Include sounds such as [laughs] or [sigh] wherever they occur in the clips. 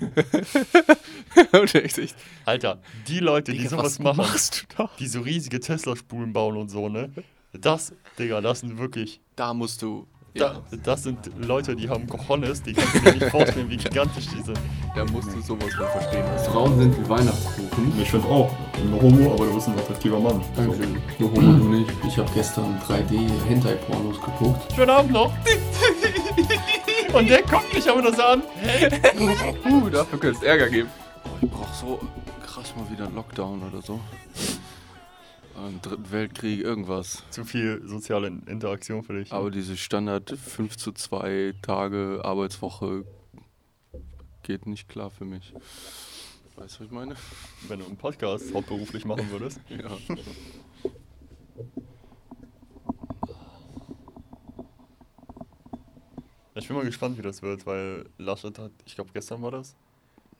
[laughs] Und echt, echt, Alter, die Leute, die Digga, sowas was machen, machst du da? die so riesige Tesla-Spulen bauen und so, ne? Das, Digga, das sind wirklich. Da musst du. Da, das sind Leute, die haben Cojones, die kannst du dir nicht vorstellen, wie gigantisch die sind. Da musst du sowas von verstehen. Das Frauen sind wie Weihnachtskuchen. Ich finde auch, nur Homo, aber du bist ein attraktiver Mann. Dankeschön. Nur Homo, du nicht. Ich habe gestern 3D-Hentai-Pornos geguckt. Schönen Abend noch. [laughs] Und der guckt mich aber das an. Uh, dafür könnte es Ärger geben. Ich brauch so krass mal wieder einen Lockdown oder so. Einen dritten Weltkrieg, irgendwas. Zu viel soziale Interaktion für dich. Aber diese Standard 5 zu 2 Tage Arbeitswoche geht nicht klar für mich. Weißt du, was ich meine? wenn du einen Podcast hauptberuflich machen würdest. Ja. [laughs] Ich bin mal gespannt, wie das wird, weil Laschet hat, ich glaube gestern war das,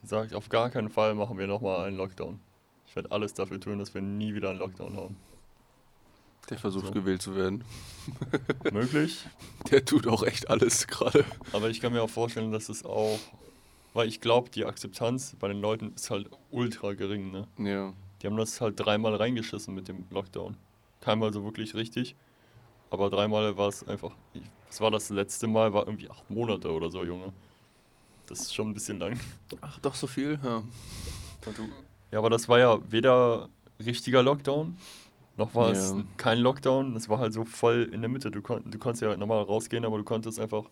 gesagt, auf gar keinen Fall machen wir nochmal einen Lockdown. Ich werde alles dafür tun, dass wir nie wieder einen Lockdown haben. Der versucht So. gewählt zu werden. [laughs] Möglich, Der tut auch echt alles gerade. aber ich kann mir auch vorstellen, dass es auch, weil ich glaube, die Akzeptanz bei den Leuten ist halt ultra gering, ne? Ja. Die haben das halt dreimal reingeschissen mit dem Lockdown. Keinmal so wirklich richtig, aber dreimal war es einfach, das war das letzte Mal, war irgendwie acht Monate oder so, Junge. Das ist schon ein bisschen lang. Ach, doch so viel? Ja. Ja, aber das war ja weder richtiger Lockdown, noch war es kein Lockdown. Das war halt so voll in der Mitte. Du, kon du konntest ja normal rausgehen, aber du konntest einfach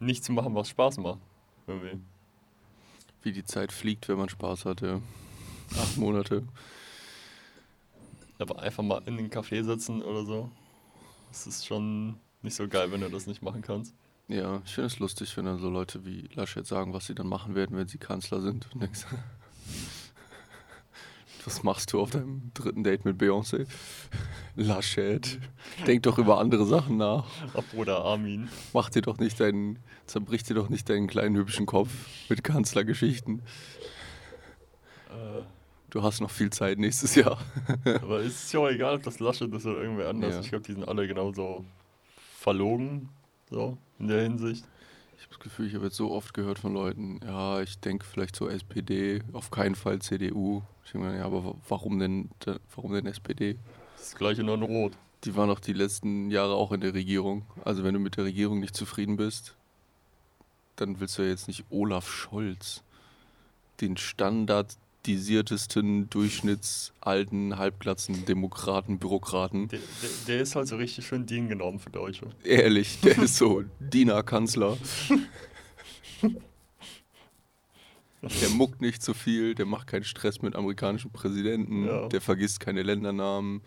nichts machen, was Spaß macht. Irgendwie. Wie die Zeit fliegt, wenn man Spaß hat, ja. Acht Monate. Aber einfach mal in den Café sitzen oder so. Das ist schon nicht so geil, wenn du das nicht machen kannst. Ja, ich finde es lustig, wenn dann so Leute wie Laschet sagen, was sie dann machen werden, wenn sie Kanzler sind. Und denkst, [laughs] was machst du auf deinem dritten Date mit Beyoncé? [laughs] Laschet, denk doch über andere Sachen nach. Ach, Bruder Armin. Mach dir doch nicht deinen, zerbrich dir doch nicht deinen kleinen hübschen Kopf mit Kanzlergeschichten. Äh, Du hast noch viel Zeit nächstes Jahr. aber es ist ja auch egal, ob das Laschet ist oder irgendwer anders. Ja. Ich glaube, die sind alle genauso verlogen, so in der Hinsicht. Ich habe das Gefühl, ich habe jetzt so oft gehört von Leuten, ja, ich denke vielleicht zur SPD, auf keinen Fall CDU. Ich denke mir, ja, aber wa- warum denn, warum denn SPD? Das gleiche nur in Rot. Die waren doch die letzten Jahre auch in der Regierung. Also wenn du mit der Regierung nicht zufrieden bist, dann willst du ja jetzt nicht Olaf Scholz, den standardisiertesten, durchschnittsalten, halbglatzen Demokraten, Bürokraten. Der, der, der ist halt so richtig schön DIN genommen für Deutsche. Ehrlich, [laughs] der ist so Diener-Kanzler. Der muckt nicht so viel, der macht keinen Stress mit amerikanischen Präsidenten, Ja. der vergisst keine Ländernamen,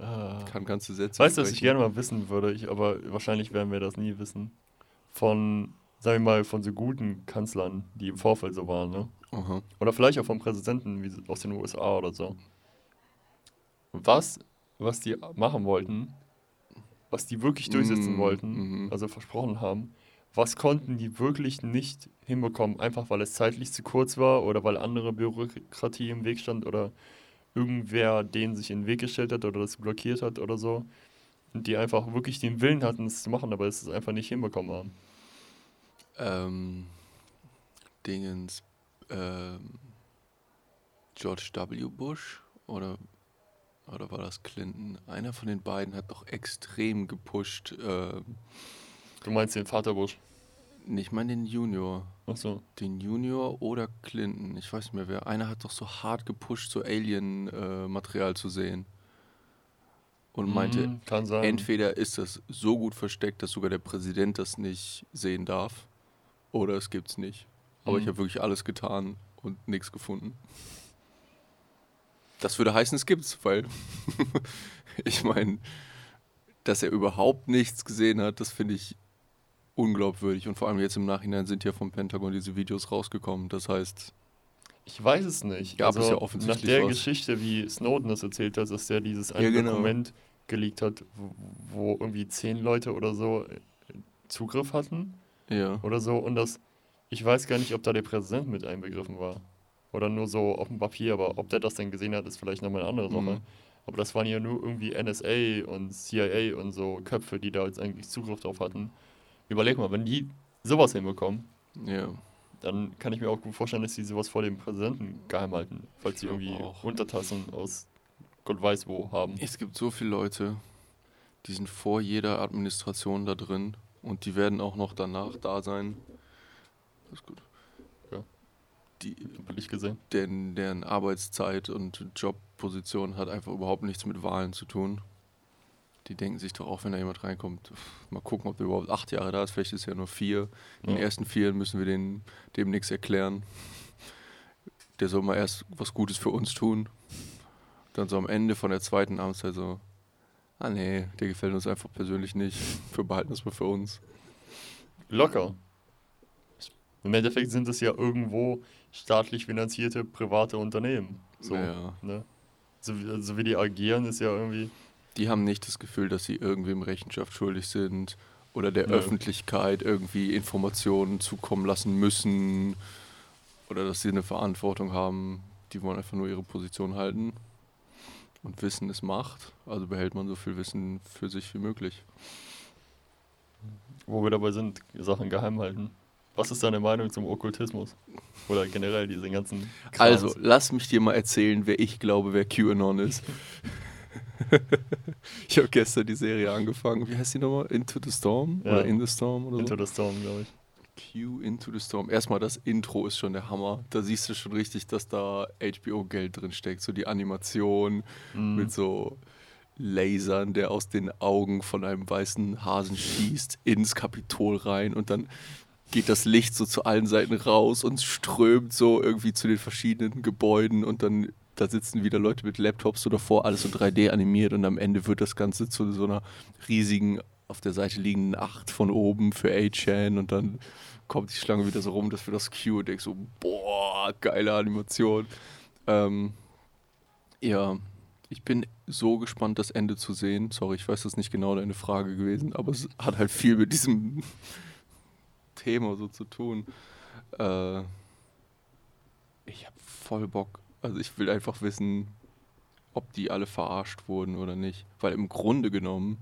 Ah. kann ganze Sätze Weißt du, was ich gerne mal wissen würde, ich, aber wahrscheinlich werden wir das nie wissen. Von, sagen wir mal, von so guten Kanzlern, die im Vorfeld so waren, ne? Aha. Oder vielleicht auch vom Präsidenten wie aus den USA oder so. Was, was die machen wollten, was die wirklich durchsetzen Mm, wollten, mhm. also versprochen haben, was konnten die wirklich nicht hinbekommen, einfach weil es zeitlich zu kurz war oder weil andere Bürokratie im Weg stand oder irgendwer denen sich in den Weg gestellt hat oder das blockiert hat oder so. Und die einfach wirklich den Willen hatten, es zu machen, aber es einfach nicht hinbekommen haben. Ähm, Dingens, ähm, George W. Bush oder, oder war das Clinton? Einer von den beiden hat doch extrem gepusht. ähm, Du meinst den Vater Bush. ich meine den Junior. Achso. Den Junior oder Clinton, ich weiß nicht mehr wer. Einer hat doch so hart gepusht, so Alien-Material zu sehen. Und meinte, Mhm, kann sein. entweder ist das so gut versteckt, dass sogar der Präsident das nicht sehen darf, oder es gibt's nicht. Aber ich Mhm. habe wirklich alles getan und nichts gefunden. Das würde heißen, es gibt's, weil [laughs] ich meine, dass er überhaupt nichts gesehen hat, das finde ich unglaubwürdig. Und vor allem jetzt im Nachhinein sind ja vom Pentagon diese Videos rausgekommen. Das heißt, Ich weiß es nicht. Gab es ja offensichtlich Nach der was. Geschichte, wie Snowden das erzählt hat, dass der dieses eine Ja, genau. Dokument geleakt hat, wo, wo irgendwie zehn Leute oder so äh, Zugriff hatten ja. oder so. Und das, ich weiß gar nicht, ob da der Präsident mit einbegriffen war. Oder nur so auf dem Papier, aber ob der das denn gesehen hat, ist vielleicht nochmal eine andere Sache. Mhm. Aber das waren ja nur irgendwie NSA und CIA und so Köpfe, die da jetzt eigentlich Zugriff drauf hatten. Überleg mal, wenn die sowas hinbekommen, Ja. dann kann ich mir auch gut vorstellen, dass sie sowas vor dem Präsidenten geheim halten, falls sie irgendwie auch. Untertassen aus Gott weiß wo haben. Es gibt so viele Leute, die sind vor jeder Administration da drin und die werden auch noch danach da sein. Das ist gut. Ja. Die, Billig gesehen. deren, deren Arbeitszeit und Jobposition hat einfach überhaupt nichts mit Wahlen zu tun. Die denken sich doch auch, wenn da jemand reinkommt, mal gucken, ob der überhaupt acht Jahre da ist. Vielleicht ist er nur vier. In den Ja. ersten vier müssen wir den, dem nichts erklären. Der soll mal erst was Gutes für uns tun. Dann so am Ende von der zweiten Amtszeit so, ah nee, der gefällt uns einfach persönlich nicht. Wir behalten das mal für uns. Locker. Im Endeffekt sind es ja irgendwo staatlich finanzierte private Unternehmen. So, Ja. ne? so, wie, so wie die agieren, ist ja irgendwie. Die haben nicht das Gefühl, dass sie irgendwem Rechenschaft schuldig sind oder der Nö. Öffentlichkeit irgendwie Informationen zukommen lassen müssen oder dass sie eine Verantwortung haben. Die wollen einfach nur ihre Position halten. Und Wissen ist Macht, also behält man so viel Wissen für sich wie möglich. Wo wir dabei sind, Sachen geheim halten. Was ist deine Meinung zum Okkultismus? Oder generell diese ganzen. Krams? Also, lass mich dir mal erzählen, wer ich glaube, wer QAnon ist. [laughs] ich habe gestern die Serie angefangen. Wie heißt die nochmal? Into the Storm? Ja. Oder In the Storm oder so? Into the Storm, glaube ich. Q Into the Storm. Erstmal das Intro ist schon der Hammer. Da siehst du schon richtig, dass da HBO-Geld drin steckt. So die Animation Mhm. mit so Lasern, der aus den Augen von einem weißen Hasen schießt, ins Kapitol rein und dann geht das Licht so zu allen Seiten raus und strömt so irgendwie zu den verschiedenen Gebäuden und dann da sitzen wieder Leute mit Laptops so davor, alles so 3D animiert und am Ende wird das Ganze zu so einer riesigen, auf der Seite liegenden Acht von oben für A-Chan und dann kommt die Schlange wieder so rum, dass wir das Q und denk so, boah, geile Animation. Ähm, ja, ich bin so gespannt, das Ende zu sehen. Sorry, ich weiß, das ist nicht genau deine Frage gewesen, aber es hat halt viel mit diesem [laughs] Thema so zu tun. Äh, ich habe voll Bock. Also ich will einfach wissen, ob die alle verarscht wurden oder nicht. Weil im Grunde genommen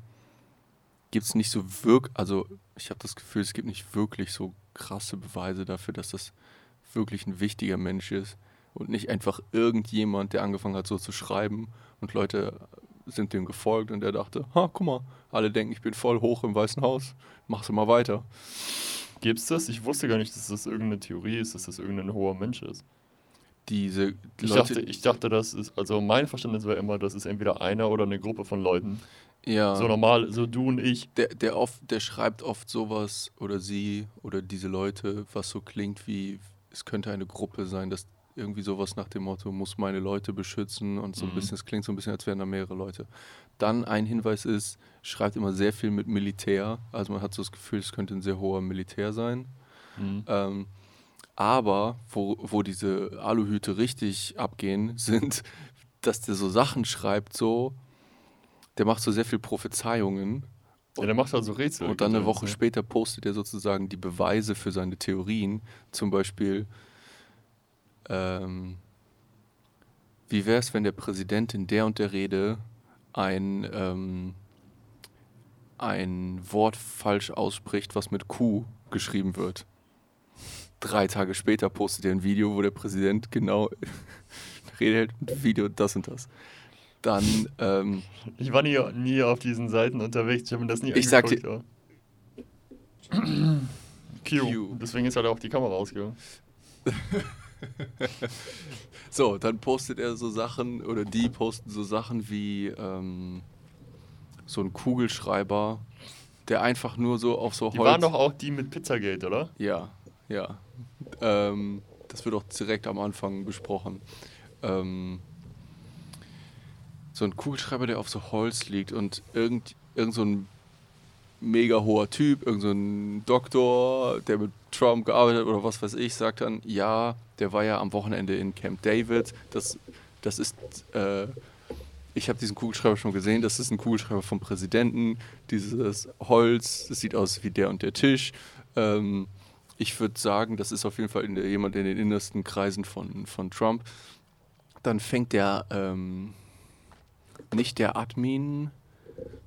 gibt es nicht so wirklich, also ich habe das Gefühl, es gibt nicht wirklich so krasse Beweise dafür, dass das wirklich ein wichtiger Mensch ist und nicht einfach irgendjemand, der angefangen hat so zu schreiben und Leute sind dem gefolgt und der dachte, ha, guck mal, alle denken, ich bin voll hoch im Weißen Haus, mach's mal weiter. Gibt's das? Ich wusste gar nicht, dass das irgendeine Theorie ist, dass das irgendein hoher Mensch ist. Diese Ich Leute, dachte, ich dachte, das ist, also mein Verständnis war immer, das ist entweder einer oder eine Gruppe von Leuten. Ja, So normal, so du und ich. der, der, oft, der schreibt oft sowas oder sie oder diese Leute, was so klingt wie, es könnte eine Gruppe sein, dass irgendwie sowas nach dem Motto, muss meine Leute beschützen und so ein Mhm. bisschen, es klingt so ein bisschen, als wären da mehrere Leute. Dann ein Hinweis ist, schreibt immer sehr viel mit Militär, also man hat so das Gefühl, es könnte ein sehr hoher Militär sein. Mhm. Ähm, aber wo, wo diese Aluhüte richtig abgehen, [laughs] sind, dass der so Sachen schreibt, so, der macht so sehr viel Prophezeiungen Ja, der macht halt so Rätsel. und dann eine Woche später postet er sozusagen die Beweise für seine Theorien. Zum Beispiel, ähm, wie wäre es, wenn der Präsident in der und der Rede ein, ähm, ein Wort falsch ausspricht, was mit Q geschrieben wird? Drei Tage später postet er ein Video, wo der Präsident genau [laughs] Rede hält und Video das und das. Dann, ähm, Ich war nie, nie auf diesen Seiten unterwegs, ich habe mir das nie Ich sag angeguckt. ja. Q. Q. Deswegen ist halt auch die Kamera ausgegangen. [laughs] So, dann postet er so Sachen oder die posten so Sachen wie ähm, so ein Kugelschreiber, der einfach nur so auf so Die Holz. waren doch auch die mit Pizzagate, oder? Ja, ja. Ähm, das wird auch direkt am Anfang besprochen. Ähm, so ein Kugelschreiber, der auf so Holz liegt und irgend, irgend so ein mega hoher Typ, irgend so ein Doktor, der mit Trump gearbeitet hat oder was weiß ich, sagt dann, ja, der war ja am Wochenende in Camp David. Das, das ist, äh, ich habe diesen Kugelschreiber schon gesehen, das ist ein Kugelschreiber vom Präsidenten. Dieses Holz, das sieht aus wie der und der Tisch. Ähm, ich würde sagen, das ist auf jeden Fall in der, jemand in den innersten Kreisen von, von Trump. Dann fängt der, ähm, nicht der Admin,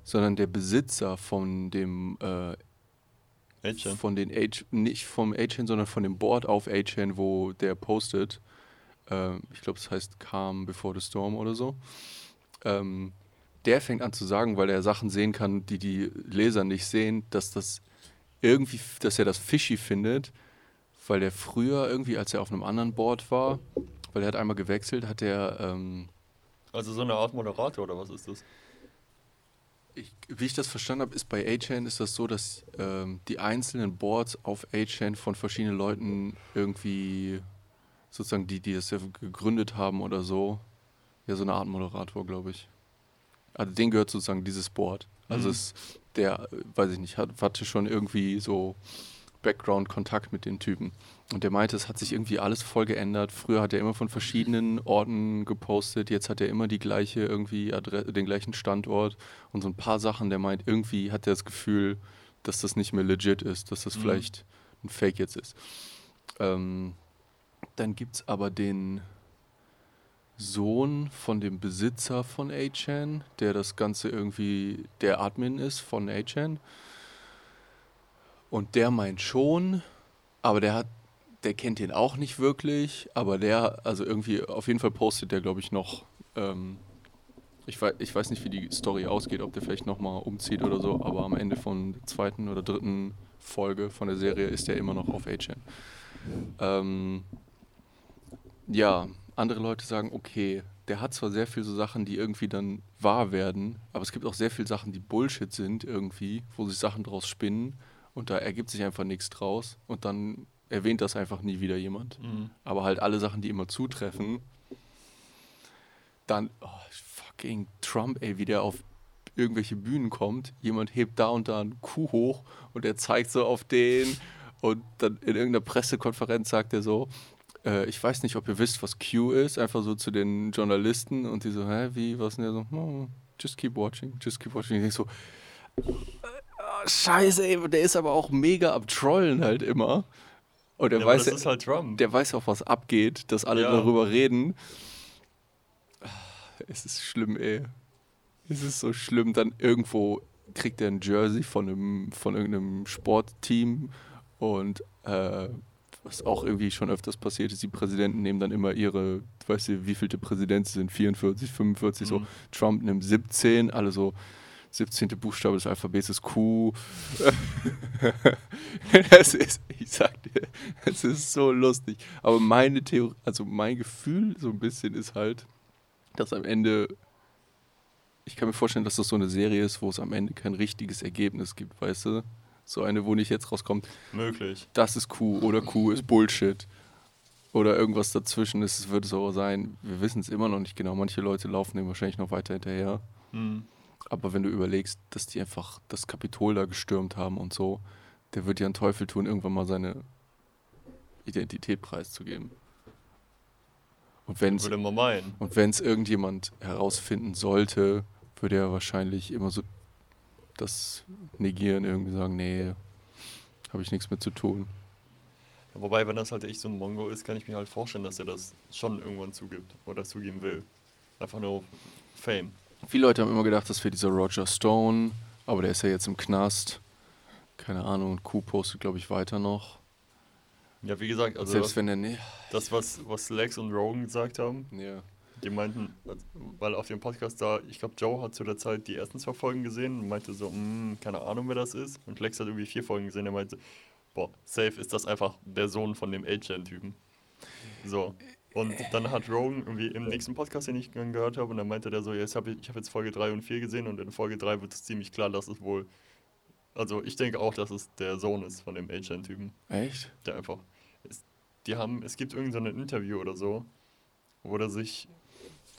sondern der Besitzer von dem äh, von den H, nicht vom A-Chain, sondern von dem Board auf A-Chain, wo der postet. Ähm, ich glaube, das heißt Calm Before the Storm oder so. Ähm, der fängt an zu sagen, weil er Sachen sehen kann, die die Leser nicht sehen, dass das irgendwie, dass er das fishy findet, weil der früher irgendwie, als er auf einem anderen Board war, weil er hat einmal gewechselt, hat er ähm, Also so eine Art Moderator oder was ist das? Ich, wie ich das verstanden habe, ist bei A-Chain ist das so, dass ähm, die einzelnen Boards auf A-Chain von verschiedenen Leuten irgendwie sozusagen die, die das ja gegründet haben oder so, ja so eine Art Moderator, glaube ich. Also denen gehört sozusagen dieses Board. Also Mhm. es, der, äh, weiß ich nicht, hat, hatte schon irgendwie so Background-Kontakt mit den Typen. Und der meinte, es hat sich irgendwie alles voll geändert. Früher hat er immer von verschiedenen Orten gepostet, jetzt hat er immer die gleiche irgendwie Adre den gleichen Standort und so ein paar Sachen, der meint, irgendwie hat er das Gefühl, dass das nicht mehr legit ist, dass das Mhm. vielleicht ein Fake jetzt ist. Ähm, dann gibt es aber den Sohn von dem Besitzer von A-Chan, der das Ganze irgendwie der Admin ist von A-Chan. Und der meint schon, aber der hat, der kennt den auch nicht wirklich, aber der, also irgendwie, auf jeden Fall postet der, glaube ich, noch. Ähm, ich, weiß, ich weiß nicht, wie die Story ausgeht, ob der vielleicht nochmal umzieht oder so, aber am Ende von der zweiten oder dritten Folge von der Serie ist der immer noch auf A-Chan. Ähm, ja, andere Leute sagen, okay, der hat zwar sehr viel so Sachen, die irgendwie dann wahr werden, aber es gibt auch sehr viele Sachen, die Bullshit sind irgendwie, wo sich Sachen draus spinnen und da ergibt sich einfach nichts draus und dann erwähnt das einfach nie wieder jemand. Mhm. Aber halt alle Sachen, die immer zutreffen, dann, oh, fucking Trump, ey, wie der auf irgendwelche Bühnen kommt, jemand hebt da und da einen Kuh hoch und er zeigt so auf den und dann in irgendeiner Pressekonferenz sagt er so, äh, ich weiß nicht, ob ihr wisst, was Q ist, einfach so zu den Journalisten und die so, hä, wie, was? Und er so, "Oh, just keep watching, just keep watching. Ich denk so, ah, scheiße, ey, der ist aber auch mega am Trollen halt immer. Und er Ja, weiß, das ist halt Trump. der weiß auch, was abgeht, dass alle Ja. darüber reden. Es ist schlimm, ey. Es ist so schlimm. Dann irgendwo kriegt er ein Jersey von, einem, von irgendeinem Sportteam und äh, was auch irgendwie schon öfters passiert ist, die Präsidenten nehmen dann immer ihre, weißt du, wie vielte Präsident sie sind, 44, 45, so. Mhm. Trump nimmt 17, alle so 17. Buchstabe des Alphabets ist Q. [laughs] das ist, ich sag dir, es ist so lustig. Aber meine Theorie, also mein Gefühl so ein bisschen ist halt, dass am Ende, ich kann mir vorstellen, dass das so eine Serie ist, wo es am Ende kein richtiges Ergebnis gibt, weißt du? So eine, wo nicht jetzt rauskommt, Möglich. das ist Q oder Q ist Bullshit. Oder irgendwas dazwischen ist, es wird so sein. Wir wissen es immer noch nicht genau. Manche Leute laufen dem wahrscheinlich noch weiter hinterher. Mhm. Aber wenn du überlegst, dass die einfach das Kapitol da gestürmt haben und so, der wird ja einen Teufel tun, irgendwann mal seine Identität preiszugeben. Und wenn es und wenn's irgendjemand herausfinden sollte, würde er wahrscheinlich immer so das negieren, irgendwie sagen, nee, habe ich nichts mit zu tun. Wobei, wenn das halt echt so ein Mongo ist, kann ich mir halt vorstellen, dass er das schon irgendwann zugibt oder zugeben will. Einfach nur Fame. Viele Leute haben immer gedacht, das wäre dieser Roger Stone, aber der ist ja jetzt im Knast. Keine Ahnung, und Q postet, glaube ich, weiter noch. Ja, wie gesagt, also Selbst wenn er nee. das, was, was Lex und Rogan gesagt haben, Ja. die meinten, weil auf dem Podcast da, ich glaube, Joe hat zu der Zeit die ersten zwei Folgen gesehen und meinte so, "Mm, keine Ahnung, wer das ist. Und Lex hat irgendwie vier Folgen gesehen, er meinte, boah, safe ist das einfach der Sohn von dem Agent-Typen. So. Und dann hat Rogan irgendwie im nächsten Podcast, den ich gehört habe, und dann meinte der so, ja, ich habe hab jetzt Folge 3 und 4 gesehen und in Folge 3 wird es ziemlich klar, dass es wohl, also ich denke auch, dass es der Sohn ist von dem Agent-Typen Echt? der einfach. Es, die haben, es gibt irgendein so ein Interview oder so, wo der sich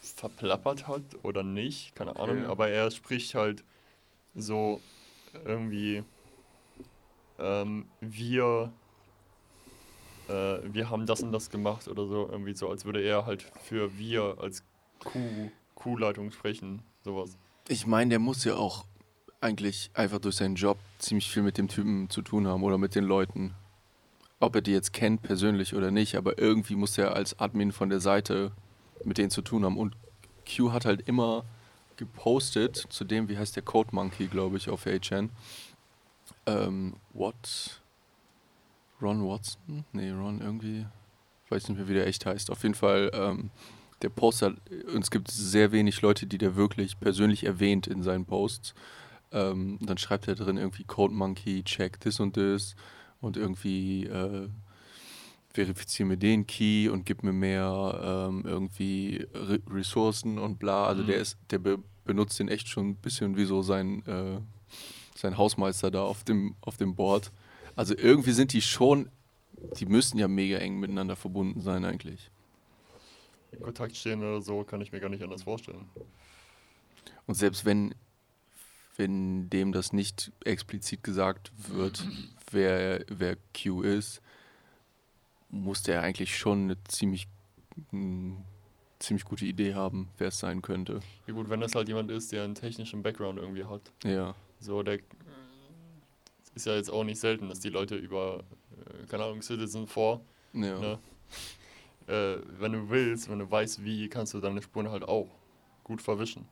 verplappert hat oder nicht, keine Ahnung, Okay. aber er spricht halt so irgendwie, ähm, wir, äh, wir haben das und das gemacht oder so, irgendwie so, als würde er halt für wir als Q-Leitung sprechen, sowas. Ich meine, der muss ja auch eigentlich einfach durch seinen Job ziemlich viel mit dem Typen zu tun haben oder mit den Leuten. Ob er die jetzt kennt persönlich oder nicht, aber irgendwie muss er als Admin von der Seite mit denen zu tun haben. Und Q hat halt immer gepostet, zu dem, wie heißt der Code Monkey, glaube ich, auf HN, ähm, What? Ron Watson? Nee, Ron irgendwie. Weiß nicht mehr, wie der echt heißt. Auf jeden Fall, ähm, der Post hat, und es gibt sehr wenig Leute, die der wirklich persönlich erwähnt in seinen Posts. Ähm, dann schreibt er drin irgendwie Code Monkey, check this und this und irgendwie äh, verifiziere mir den Key und gib mir mehr ähm, irgendwie Re Ressourcen und bla. Also Mhm. der ist, der be benutzt den echt schon ein bisschen wie so sein, äh, sein Hausmeister da auf dem, auf dem Board. Also irgendwie sind die schon, die müssten ja mega eng miteinander verbunden sein eigentlich. In Kontakt stehen oder so, kann ich mir gar nicht anders vorstellen. Und selbst wenn, wenn dem das nicht explizit gesagt wird, wer, wer Q ist, muss der eigentlich schon eine ziemlich, mh, ziemlich gute Idee haben, wer es sein könnte. Ja gut, wenn das halt jemand ist, der einen technischen Background irgendwie hat. Ja, So, der ist ja jetzt auch nicht selten, dass die Leute über, äh, keine Ahnung, Citizen 4, ja. ne? äh, wenn du willst, wenn du weißt, wie, kannst du deine Spuren halt auch gut verwischen.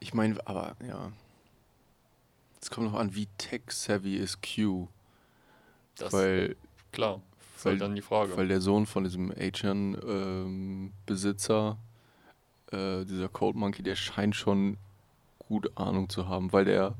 Ich meine, aber ja. Es kommt noch an, wie tech-savvy ist Q. Das weil, klar, ist weil- halt dann die Frage. weil der Sohn von diesem Achan-Besitzer, äh, dieser Cold Monkey, der scheint schon gute Ahnung zu haben, weil der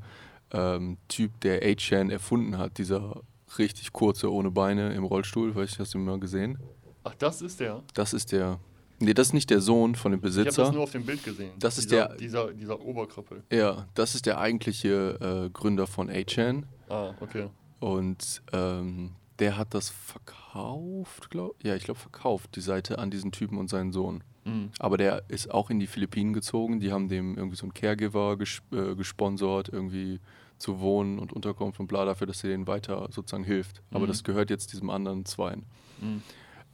ähm, Typ, der Achan erfunden hat, dieser richtig kurze ohne Beine im Rollstuhl, weiß ich, hast du ihn mal gesehen? Ach, das ist der. Das ist der. Nee, das ist nicht der Sohn von dem Ich habe das Besitzer. nur auf dem Bild gesehen. Das ist dieser, der- Dieser, dieser Oberkrüppel. Ja, das ist der eigentliche äh, Gründer von Achan. Ah, okay. Und ähm, der hat das verkauft, glaube Ja, ich glaube verkauft, die Seite an diesen Typen und seinen Sohn. Mhm. Aber der ist auch in die Philippinen gezogen. Die haben dem irgendwie so einen Caregiver ges äh, gesponsert, irgendwie zu wohnen und Unterkunft und bla dafür, dass er denen weiter sozusagen hilft. Aber Mhm. das gehört jetzt diesem anderen Zweien. Mhm.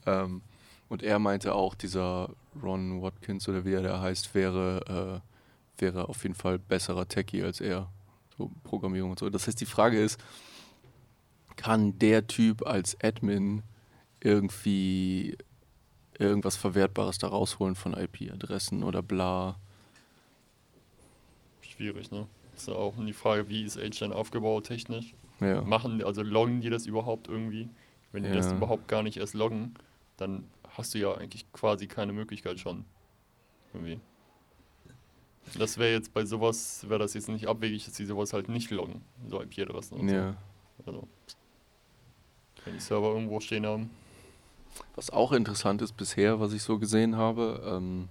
Ähm, und er meinte auch, dieser Ron Watkins oder wie er da heißt, wäre, äh, wäre auf jeden Fall besserer Techie als er. So Programmierung und so. Das heißt, die Frage ist, kann der Typ als Admin irgendwie irgendwas Verwertbares da rausholen von IP-Adressen oder bla? Schwierig, ne? Ist ja auch die Frage, wie ist HN aufgebaut technisch? Ja. Machen, also loggen die das überhaupt irgendwie? Wenn die das Ja. überhaupt gar nicht erst loggen, dann hast du ja eigentlich quasi keine Möglichkeit schon. Irgendwie. Das wäre jetzt bei sowas, wäre das jetzt nicht abwegig, dass die sowas halt nicht loggen, so IP-Adressen und ja. so. Also, wenn die Server irgendwo stehen haben. Was auch interessant ist bisher, was ich so gesehen habe, ähm,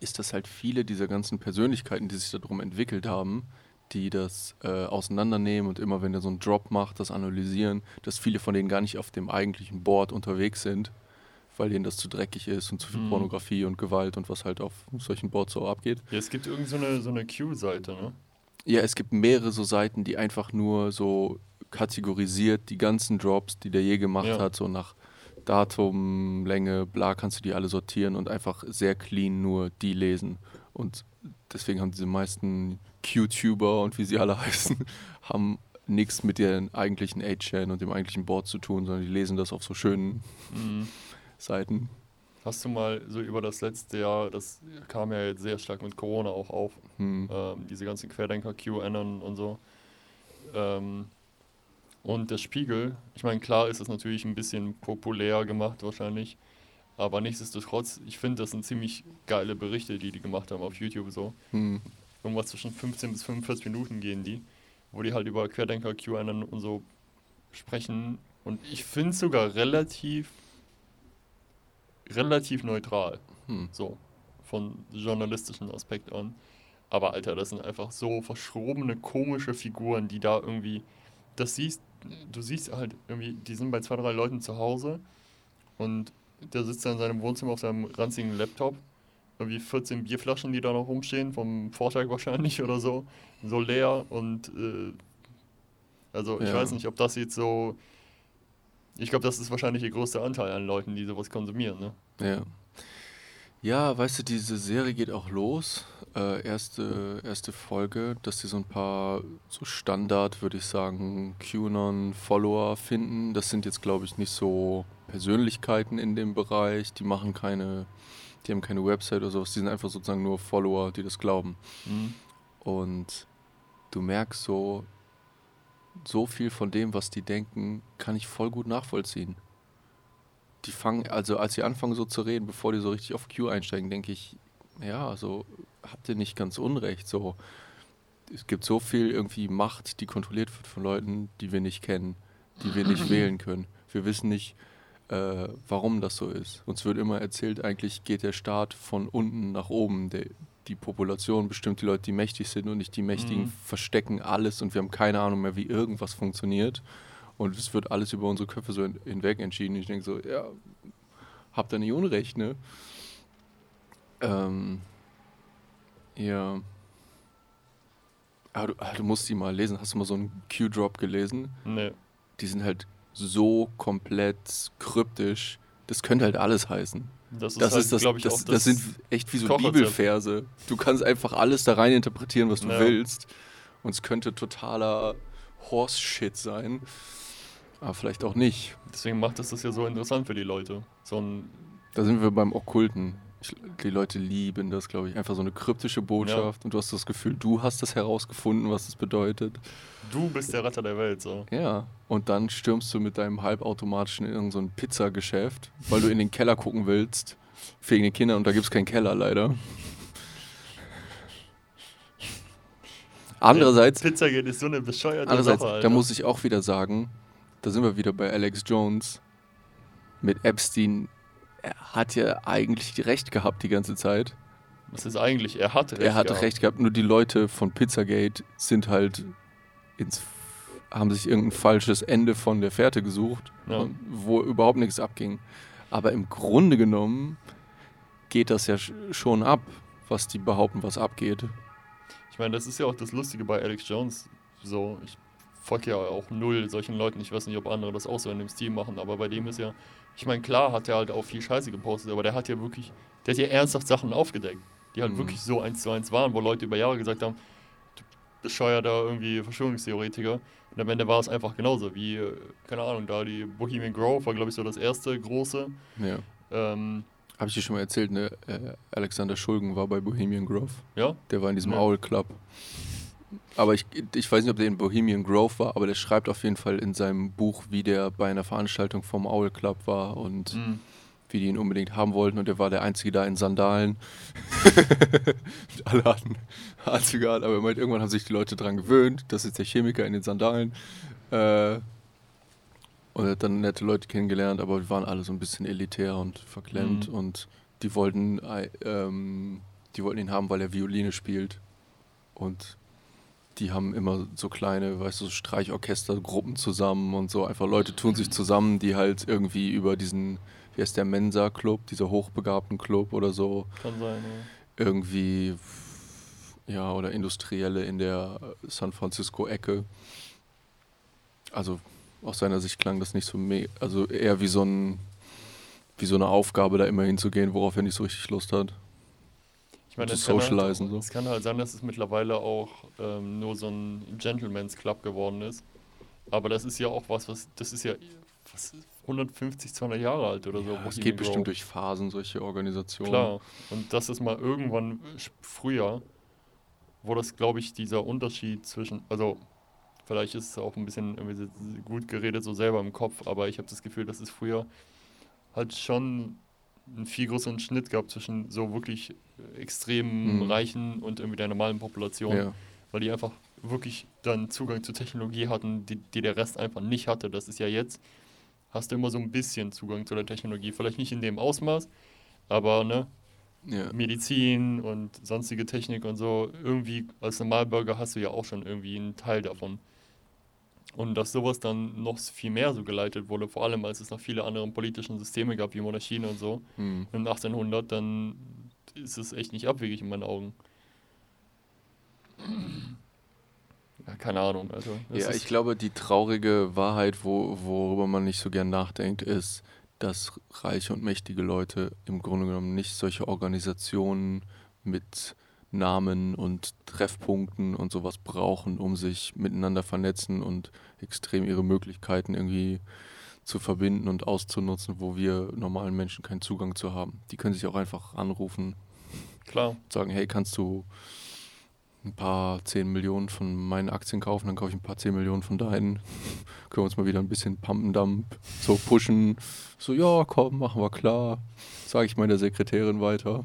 ist, dass halt viele dieser ganzen Persönlichkeiten, die sich darum entwickelt haben, die das äh, auseinandernehmen und immer wenn der so einen Drop macht, das analysieren, dass viele von denen gar nicht auf dem eigentlichen Board unterwegs sind, weil denen das zu dreckig ist und zu viel Mhm. Pornografie und Gewalt und was halt auf solchen Boards so abgeht. Ja, es gibt irgend so eine, so eine Q-Seite, ne? Ja, es gibt mehrere so Seiten, die einfach nur so kategorisiert die ganzen Drops, die der je gemacht Ja. hat, so nach Datum, Länge, bla, kannst du die alle sortieren und einfach sehr clean nur die lesen. Und deswegen haben diese meisten Q-Tuber und wie sie alle [laughs] heißen, haben nichts mit den eigentlichen 8chan und dem eigentlichen Board zu tun, sondern die lesen das auf so schönen Mhm. [laughs] Seiten. Hast du mal so über das letzte Jahr, das kam ja jetzt sehr stark mit Corona auch auf, Hm. ähm, diese ganzen Querdenker, QAnon und so. Ähm, und der Spiegel, ich meine, klar ist es natürlich ein bisschen populär gemacht wahrscheinlich, aber nichtsdestotrotz, ich finde, das sind ziemlich geile Berichte, die die gemacht haben auf YouTube so. Hm. Irgendwas zwischen 15 bis 45 Minuten gehen die, wo die halt über Querdenker, QAnon und so sprechen. Und ich finde es sogar relativ, relativ neutral. Hm. So, von journalistischen Aspekt an. Aber Alter, das sind einfach so verschrobene, komische Figuren, die da irgendwie. Das siehst, du siehst halt irgendwie, die sind bei zwei, drei Leuten zu Hause und der sitzt da in seinem Wohnzimmer auf seinem ranzigen Laptop. Irgendwie 14 Bierflaschen, die da noch rumstehen, vom Vortag [laughs] wahrscheinlich oder so. So leer und äh, also ich Ja. weiß nicht, ob das jetzt so. Ich glaube, das ist wahrscheinlich der größte Anteil an Leuten, die sowas konsumieren, ne? Ja. Ja, weißt du, diese Serie geht auch los. Äh, erste, erste Folge, dass sie so ein paar so Standard, würde ich sagen, QAnon-Follower finden. Das sind jetzt, glaube ich, nicht so Persönlichkeiten in dem Bereich. Die machen keine, die haben keine Website oder sowas. Die sind einfach sozusagen nur Follower, die das glauben. Mhm. Und du merkst so, so viel von dem, was die denken, kann ich voll gut nachvollziehen. Die fangen, also als sie anfangen so zu reden, bevor die so richtig auf Q einsteigen, denke ich, ja, so habt ihr nicht ganz unrecht. So, es gibt so viel irgendwie Macht, die kontrolliert wird von Leuten, die wir nicht kennen, die wir nicht [laughs] wählen können. Wir wissen nicht, äh, warum das so ist. Uns wird immer erzählt, eigentlich geht der Staat von unten nach oben. Der, die Population bestimmt die Leute, die mächtig sind und nicht die Mächtigen Mhm. verstecken alles und wir haben keine Ahnung mehr, wie irgendwas funktioniert. Und es wird alles über unsere Köpfe so hin- hinweg entschieden. Ich denke so, ja, habt ihr nicht Unrecht, ne? Ähm, ja. Aber du, ah, du musst die mal lesen. Hast du mal so einen Q-Drop gelesen? Nee. Die sind halt so komplett kryptisch. Das könnte halt alles heißen. Das ist, Das halt, ist das, glaube ich, das, auch das sind echt wie so Kochrezept. Bibelverse. Du kannst einfach alles da rein interpretieren, was du Ja. willst. Und es könnte totaler Horse-Shit sein. Aber vielleicht auch nicht. Deswegen macht es das ja so interessant für die Leute. So ein, Da sind wir beim Okkulten. Die Leute lieben das, glaube ich. Einfach so eine kryptische Botschaft. Und du hast das Gefühl, du hast das herausgefunden, was das bedeutet. du bist der Retter der Welt, so. Ja. Und dann stürmst du mit deinem halbautomatischen in irgendein so Pizzageschäft, weil du in den Keller gucken willst. Wegen den Kindern. Und da gibt es keinen Keller, leider. Andererseits, Pizzagate ist so eine bescheuerte andererseits Sache, da muss ich auch wieder sagen, da sind wir wieder bei Alex Jones mit Epstein. Er hat ja eigentlich recht gehabt die ganze Zeit. Das ist eigentlich, er hat recht. er hatte gehabt. recht gehabt, nur die Leute von Pizzagate sind halt ins haben sich irgendein falsches Ende von der Fährte gesucht, Ja. wo überhaupt nichts abging. Aber im Grunde genommen geht das ja sch- schon ab, was die behaupten, was abgeht. Ich meine, das ist ja auch das Lustige bei Alex Jones. So, ich folge ja auch null solchen Leuten. Ich weiß nicht, ob andere das auch so in dem Stil machen, aber bei dem ist ja, ich meine, klar hat er halt auch viel Scheiße gepostet, aber der hat ja wirklich, der hat ja ernsthaft Sachen aufgedeckt, die halt Mhm. wirklich so eins zu eins waren, wo Leute über Jahre gesagt haben, du bescheuerter irgendwie Verschwörungstheoretiker. Und am Ende war es einfach genauso, wie, äh, keine Ahnung, da die Bohemian Grove war, glaube ich, so das erste große. Ja. Ähm, Habe ich dir schon mal erzählt, ne? Äh, Alexander Schulgen war bei Bohemian Grove. ja, Der war in diesem Ja. Owl Club. Aber ich, ich weiß nicht, ob der in Bohemian Grove war, aber der schreibt auf jeden Fall in seinem Buch, wie der bei einer Veranstaltung vom Owl Club war und mhm. wie die ihn unbedingt haben wollten und er war der Einzige da in Sandalen. [laughs] Alle hatten Anzüge an, aber er meint, irgendwann haben sich die Leute dran gewöhnt, das ist der Chemiker in den Sandalen. Äh, und er hat dann nette Leute kennengelernt, aber wir waren alle so ein bisschen elitär und verklemmt Mhm. und die wollten, äh, ähm, die wollten ihn haben, weil er Violine spielt. Und die haben immer so kleine, weißt du, Streichorchestergruppen zusammen und so. Einfach Leute tun sich zusammen, die halt irgendwie über diesen, wie heißt der Mensa-Club, dieser hochbegabten Club oder so, kann sein, ja. irgendwie, ja, oder Industrielle in der San Francisco-Ecke. Also aus seiner Sicht klang das nicht so, also eher wie so ein, wie so eine Aufgabe, da immer hinzugehen, worauf er nicht so richtig Lust hat. Ich meine, zu es kann, socialisen, halt, so. es kann halt sein, dass es mittlerweile auch ähm, nur so ein Gentleman's Club geworden ist. Aber das ist ja auch was, was das ist ja was, ist 150, 200 Jahre alt oder so. Ja, es Bohemian geht bestimmt durch Phasen, solche Organisationen. Klar. Und das ist mal irgendwann früher, wo das, glaube ich, dieser Unterschied zwischen, also vielleicht ist es auch ein bisschen irgendwie so gut geredet so selber im Kopf, aber ich habe das Gefühl, dass es früher halt schon einen viel größeren Schnitt gab zwischen so wirklich äh, extrem Mhm. Reichen und irgendwie der normalen Population, Ja. weil die einfach wirklich dann Zugang zu Technologie hatten, die, die der Rest einfach nicht hatte. Das ist ja jetzt, hast du immer so ein bisschen Zugang zu der Technologie, vielleicht nicht in dem Ausmaß, aber ne, Ja. Medizin und sonstige Technik und so, irgendwie als Normalbürger hast du ja auch schon irgendwie einen Teil davon. Und dass sowas dann noch viel mehr so geleitet wurde, vor allem als es noch viele andere politische Systeme gab, wie Monarchien und so, Hm. im 1800, dann ist es echt nicht abwegig in meinen Augen. Ja, keine Ahnung, also. Ja, ich glaube, die traurige Wahrheit, wo, worüber man nicht so gern nachdenkt, ist, dass reiche und mächtige Leute im Grunde genommen nicht solche Organisationen mit Namen und Treffpunkten und sowas brauchen, um sich miteinander vernetzen und extrem ihre Möglichkeiten irgendwie zu verbinden und auszunutzen, wo wir normalen Menschen keinen Zugang zu haben. Die können sich auch einfach anrufen Klar. sagen, hey, kannst du ein paar 10 Millionen von meinen Aktien kaufen, dann kaufe ich ein paar 10 Millionen von deinen. [laughs] Können wir uns mal wieder ein bisschen Pumpendump so pushen. So, ja, komm, machen wir klar. Sage ich meiner Sekretärin weiter.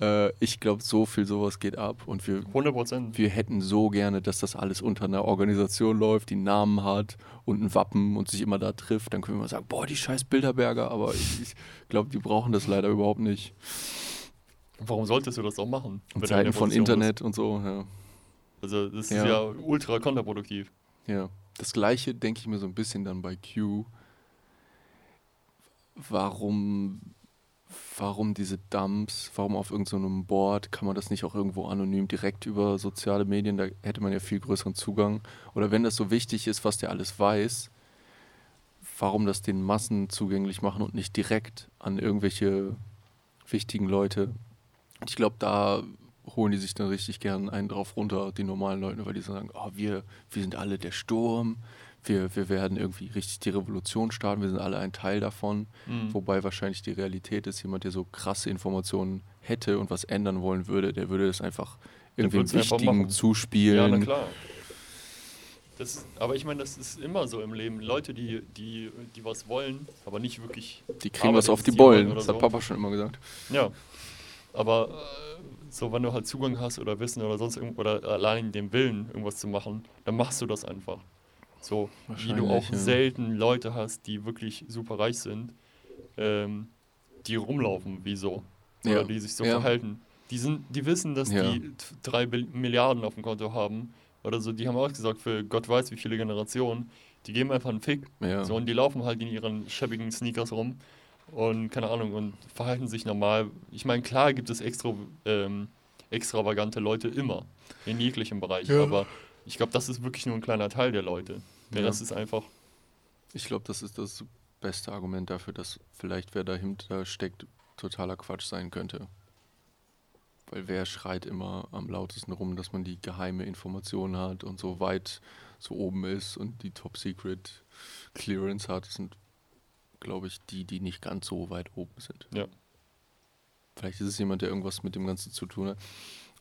Äh, ich glaube, so viel sowas geht ab und wir 100 Prozent. wir hätten so gerne, dass das alles unter einer Organisation läuft, die einen Namen hat und ein Wappen und sich immer da trifft. Dann können wir mal sagen, boah, die scheiß Bilderberger, aber ich, ich glaube, die brauchen das leider überhaupt nicht. Warum solltest du das auch machen? In Zeiten von Internet und so, ja. Bist? Also, das ist Ja. ja, ultra kontraproduktiv. ja. Das gleiche denke ich mir so ein bisschen dann bei Q. Warum, warum diese Dumps, warum auf irgendeinem Board, kann man das nicht auch irgendwo anonym direkt über soziale Medien, da hätte man ja viel größeren Zugang. Oder wenn das so wichtig ist, was der alles weiß, warum das den Massen zugänglich machen und nicht direkt an irgendwelche wichtigen Leute. Ich glaube, da holen die sich dann richtig gern einen drauf runter, die normalen Leute, weil die sagen, oh, wir, wir sind alle der Sturm, wir, wir werden irgendwie richtig die Revolution starten, wir sind alle ein Teil davon. Mhm. Wobei wahrscheinlich die Realität ist, jemand, der so krasse Informationen hätte und was ändern wollen würde, der würde das einfach irgendwie Wichtigen zuspielen. Ja, na klar. Das, aber ich meine, das ist immer so im Leben. Leute, die, die, die was wollen, aber nicht wirklich. Die kriegen was auf die Bollen, das hat so. Papa schon immer gesagt. Ja. Aber äh, so, wenn du halt Zugang hast oder Wissen oder sonst irgend oder allein den Willen, irgendwas zu machen, dann machst du das einfach. So, wie du auch ja. selten Leute hast, die wirklich super reich sind, ähm, die rumlaufen wie so. Oder Ja. die sich so Ja. verhalten. Die, sind, die wissen, dass die drei Milliarden auf dem Konto haben. Oder so, die haben auch gesagt, für Gott weiß wie viele Generationen. Die geben einfach einen Fick. Ja. So, und die laufen halt in ihren schäbigen Sneakers rum und keine Ahnung und verhalten sich normal. Ich meine, klar gibt es extra, ähm, extravagante Leute immer in jeglichem Bereich, aber ich glaube, das ist wirklich nur ein kleiner Teil der Leute. Der Ja. Rest ist einfach, Ich glaube, das ist das beste Argument dafür, dass vielleicht wer dahinter steckt, totaler Quatsch sein könnte. Weil wer schreit immer am lautesten rum, dass man die geheime Information hat und so weit so oben ist und die Top Secret Clearance hat, das sind, glaube ich, die, die nicht ganz so weit oben sind. Ja. Vielleicht ist es jemand, der irgendwas mit dem Ganzen zu tun hat.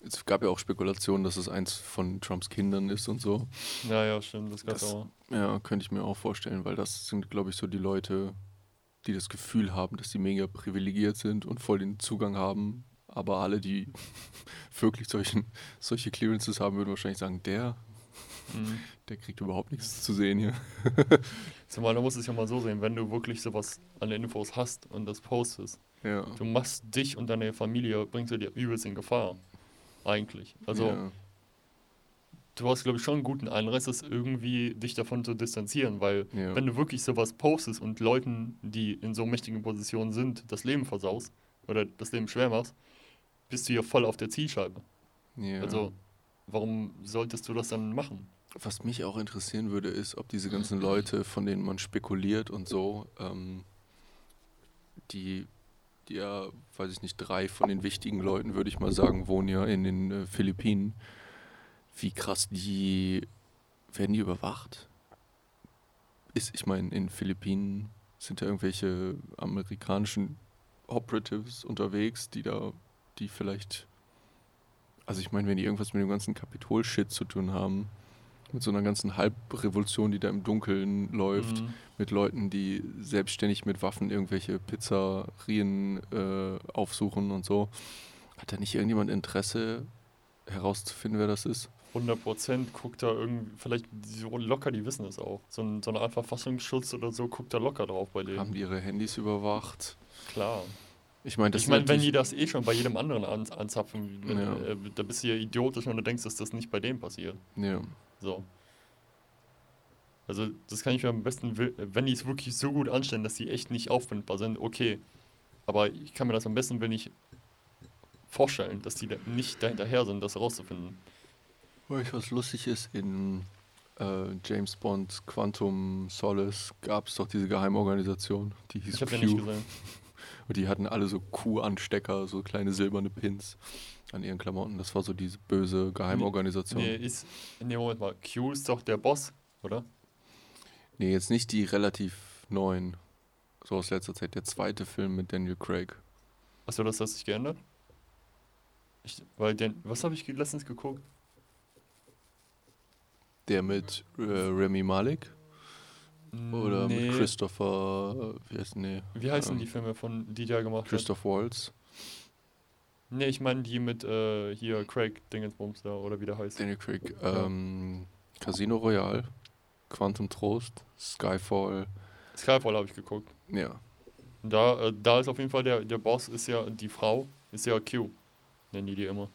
Es gab ja auch Spekulationen, dass es eins von Trumps Kindern ist und so. ja, ja, stimmt, das gab's Das- auch. Ja, könnte ich mir auch vorstellen, weil das sind, glaube ich, so die Leute, die das Gefühl haben, dass sie mega privilegiert sind und voll den Zugang haben. Aber alle, die [laughs] wirklich solchen, solche Clearances haben, würden wahrscheinlich sagen, der, Mhm. der kriegt überhaupt nichts zu sehen hier. [laughs] Zumal du musst es ja mal so sehen, wenn du wirklich sowas an Infos hast und das postest, Ja. du machst dich und deine Familie, bringst du dir übelst in Gefahr. Eigentlich. Also, ja. du hast, glaube ich, schon einen guten Anreiz, das irgendwie dich davon zu distanzieren, weil Ja. wenn du wirklich sowas postest und Leuten, die in so mächtigen Positionen sind, das Leben versaust oder das Leben schwer machst, bist du ja voll auf der Zielscheibe. ja. Also, warum solltest du das dann machen? Was mich auch interessieren würde, ist, ob diese ganzen Leute, von denen man spekuliert und so, ähm, die ja, weiß ich nicht, drei von den wichtigen Leuten, würde ich mal sagen, wohnen ja in den äh, Philippinen. Wie krass die, werden die überwacht? Ist, ich meine, in Philippinen sind da irgendwelche amerikanischen Operatives unterwegs, die da, die vielleicht, also ich meine, wenn die irgendwas mit dem ganzen Kapitol-Shit zu tun haben, mit so einer ganzen Halbrevolution, die da im Dunkeln läuft, Mhm. mit Leuten, die selbstständig mit Waffen irgendwelche Pizzerien äh, aufsuchen und so. Hat da nicht irgendjemand Interesse herauszufinden, wer das ist? 100 Prozent guckt da irgendwie, vielleicht so locker, die wissen es auch. So, ein, so eine Art Verfassungsschutz oder so guckt da locker drauf bei denen. Haben die ihre Handys überwacht? Klar. Ich meine, das ich meine, sind wenn die das eh schon bei jedem anderen an, anzapfen, Ja. äh, da bist du ja idiotisch, wenn du denkst, dass das nicht bei dem passiert. Ja, So. Also, das kann ich mir am besten, wenn die es wirklich so gut anstellen, dass die echt nicht auffindbar sind, okay. Aber ich kann mir das am besten, wenn ich vorstellen, dass die nicht dahinterher sind, das rauszufinden. Weißt was lustig ist? In äh, James Bond Quantum Solace gab es doch diese Geheimorganisation, die hieß Ich Q. ja nicht gesehen. [laughs] Und die hatten alle so Q-Anstecker, so kleine silberne Pins an ihren Klamotten. Das war so diese böse Geheimorganisation. Nee, Nee, ist, nee, Moment mal, Q ist doch der Boss, oder? jetzt nicht die relativ neuen. So aus letzter Zeit. Der zweite Film mit Daniel Craig. Achso, das hat sich geändert? Ich, weil den, was habe ich letztens geguckt? Der mit äh, Remy Malek oder nee, mit Christopher, äh, wie heißt nee, Wie heißen ähm, die Filme von die der gemacht hat? Christoph Waltz, Nee, ich meine die mit äh, hier Craig Dingensbums da oder wie der heißt. Daniel Craig, ähm, Casino Royale, Quantum Trost, Skyfall, Skyfall habe ich geguckt. ja. Da, äh, da ist auf jeden Fall der, der Boss ist ja die Frau, ist ja Q. Nennen die die immer.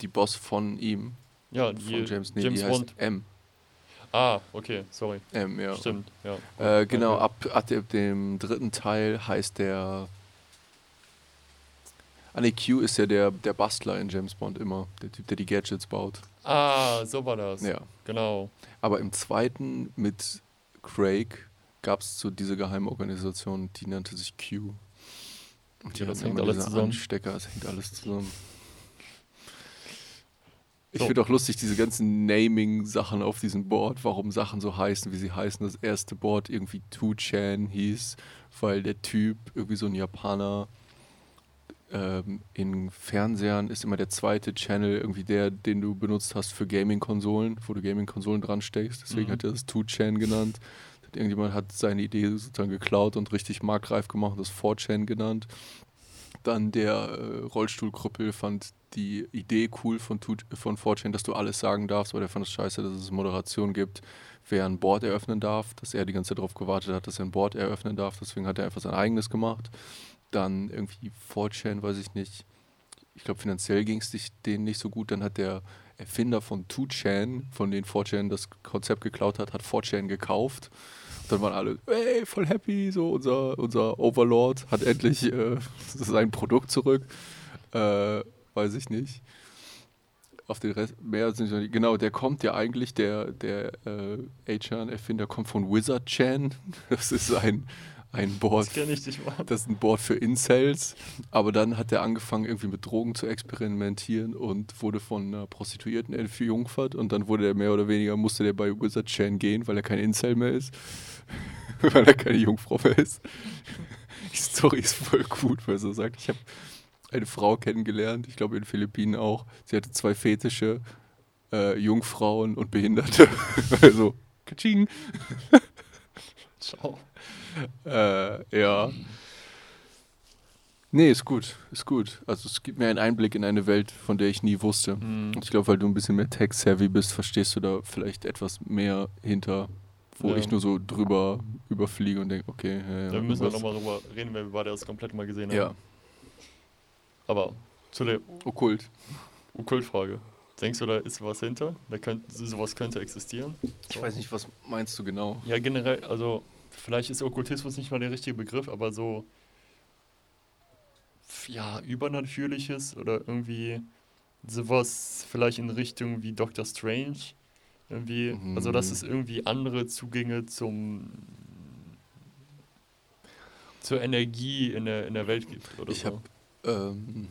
Die Boss von ihm, Ja, die von James, nee, James die heißt Bond. M. Ah, okay, sorry. M, ja. Stimmt, ja. Äh, genau, Okay. ab, ab dem dritten Teil heißt der. Ah, nee, Q ist ja der, der Bastler in James Bond immer. Der Typ, der die Gadgets baut. Ah, so war das. Ja. Genau. Aber im zweiten mit Craig gab es so diese Geheimorganisation, die nannte sich Q. Und die Ja, das hängt alles zusammen. Anstecker, es hängt alles zusammen. Ich So. finde auch lustig, diese ganzen Naming-Sachen auf diesem Board, warum Sachen so heißen, wie sie heißen. Das erste Board irgendwie Two-Chan hieß, weil der Typ, irgendwie so ein Japaner, ähm, in Fernsehern ist immer der zweite Channel irgendwie der, den du benutzt hast für Gaming-Konsolen, wo du Gaming-Konsolen dran steckst. Deswegen Mhm. hat er das Two-Chan genannt. Irgendjemand hat seine Idee sozusagen geklaut und richtig marktreif gemacht und das 4chan genannt. Dann der äh, Rollstuhlkrüppel fand die Idee cool von, von 4chan, dass du alles sagen darfst, aber der fand es scheiße, dass es Moderation gibt, wer ein Board eröffnen darf, dass er die ganze Zeit darauf gewartet hat, dass er ein Board eröffnen darf, deswegen hat er einfach sein eigenes gemacht. Dann irgendwie 4chan, weiß ich nicht. Ich glaube, finanziell ging es denen nicht so gut. Dann hat der Erfinder von 2chan, von denen 4chan das Konzept geklaut hat, hat 4chan gekauft. Dann waren alle, ey, voll happy, so unser, unser Overlord hat endlich äh, [laughs] sein Produkt zurück. Äh, weiß ich nicht. Auf den Rest, mehr sind nicht. Genau, der kommt ja eigentlich, der, der äh, Achan-Erfinder kommt von Wizard-Chan. [laughs] Das ist ein, ein Board Das kenne ich nicht mal. das ist ein Board für Incels, aber dann hat er angefangen, irgendwie mit Drogen zu experimentieren und wurde von einer Prostituierten entjungfert und dann wurde er mehr oder weniger, musste der bei Wizard Chan gehen, weil er kein Incel mehr ist, [laughs] weil er keine Jungfrau mehr ist. [laughs] Die Story ist voll gut, weil er so sagt, ich habe eine Frau kennengelernt, ich glaube in den Philippinen auch, sie hatte zwei Fetische, äh, Jungfrauen und Behinderte. [laughs] also, Kaching. Ciao. Äh, ja. Nee, ist gut, ist gut. Also es gibt mir einen Einblick in eine Welt, von der ich nie wusste. Mhm. Ich glaube, weil du ein bisschen mehr tech-savvy bist, verstehst du da vielleicht etwas mehr hinter, wo Ja. ich nur so drüber überfliege und denke, okay, ja, ja, Da müssen wir was- nochmal drüber reden, weil wir beide das komplett mal gesehen haben. Ja, Aber zu der okkult. Okkultfrage. Denkst du, da ist was hinter? Da könnte, sowas könnte existieren? Ich weiß nicht, was meinst du genau? Ja, generell, also vielleicht ist Okkultismus nicht mal der richtige Begriff, aber so ja, übernatürliches oder irgendwie sowas vielleicht in Richtung wie Doctor Strange. Irgendwie, also dass Mhm. es irgendwie andere Zugänge zum zur Energie in der, in der Welt gibt oder Ich so. hab- Ähm,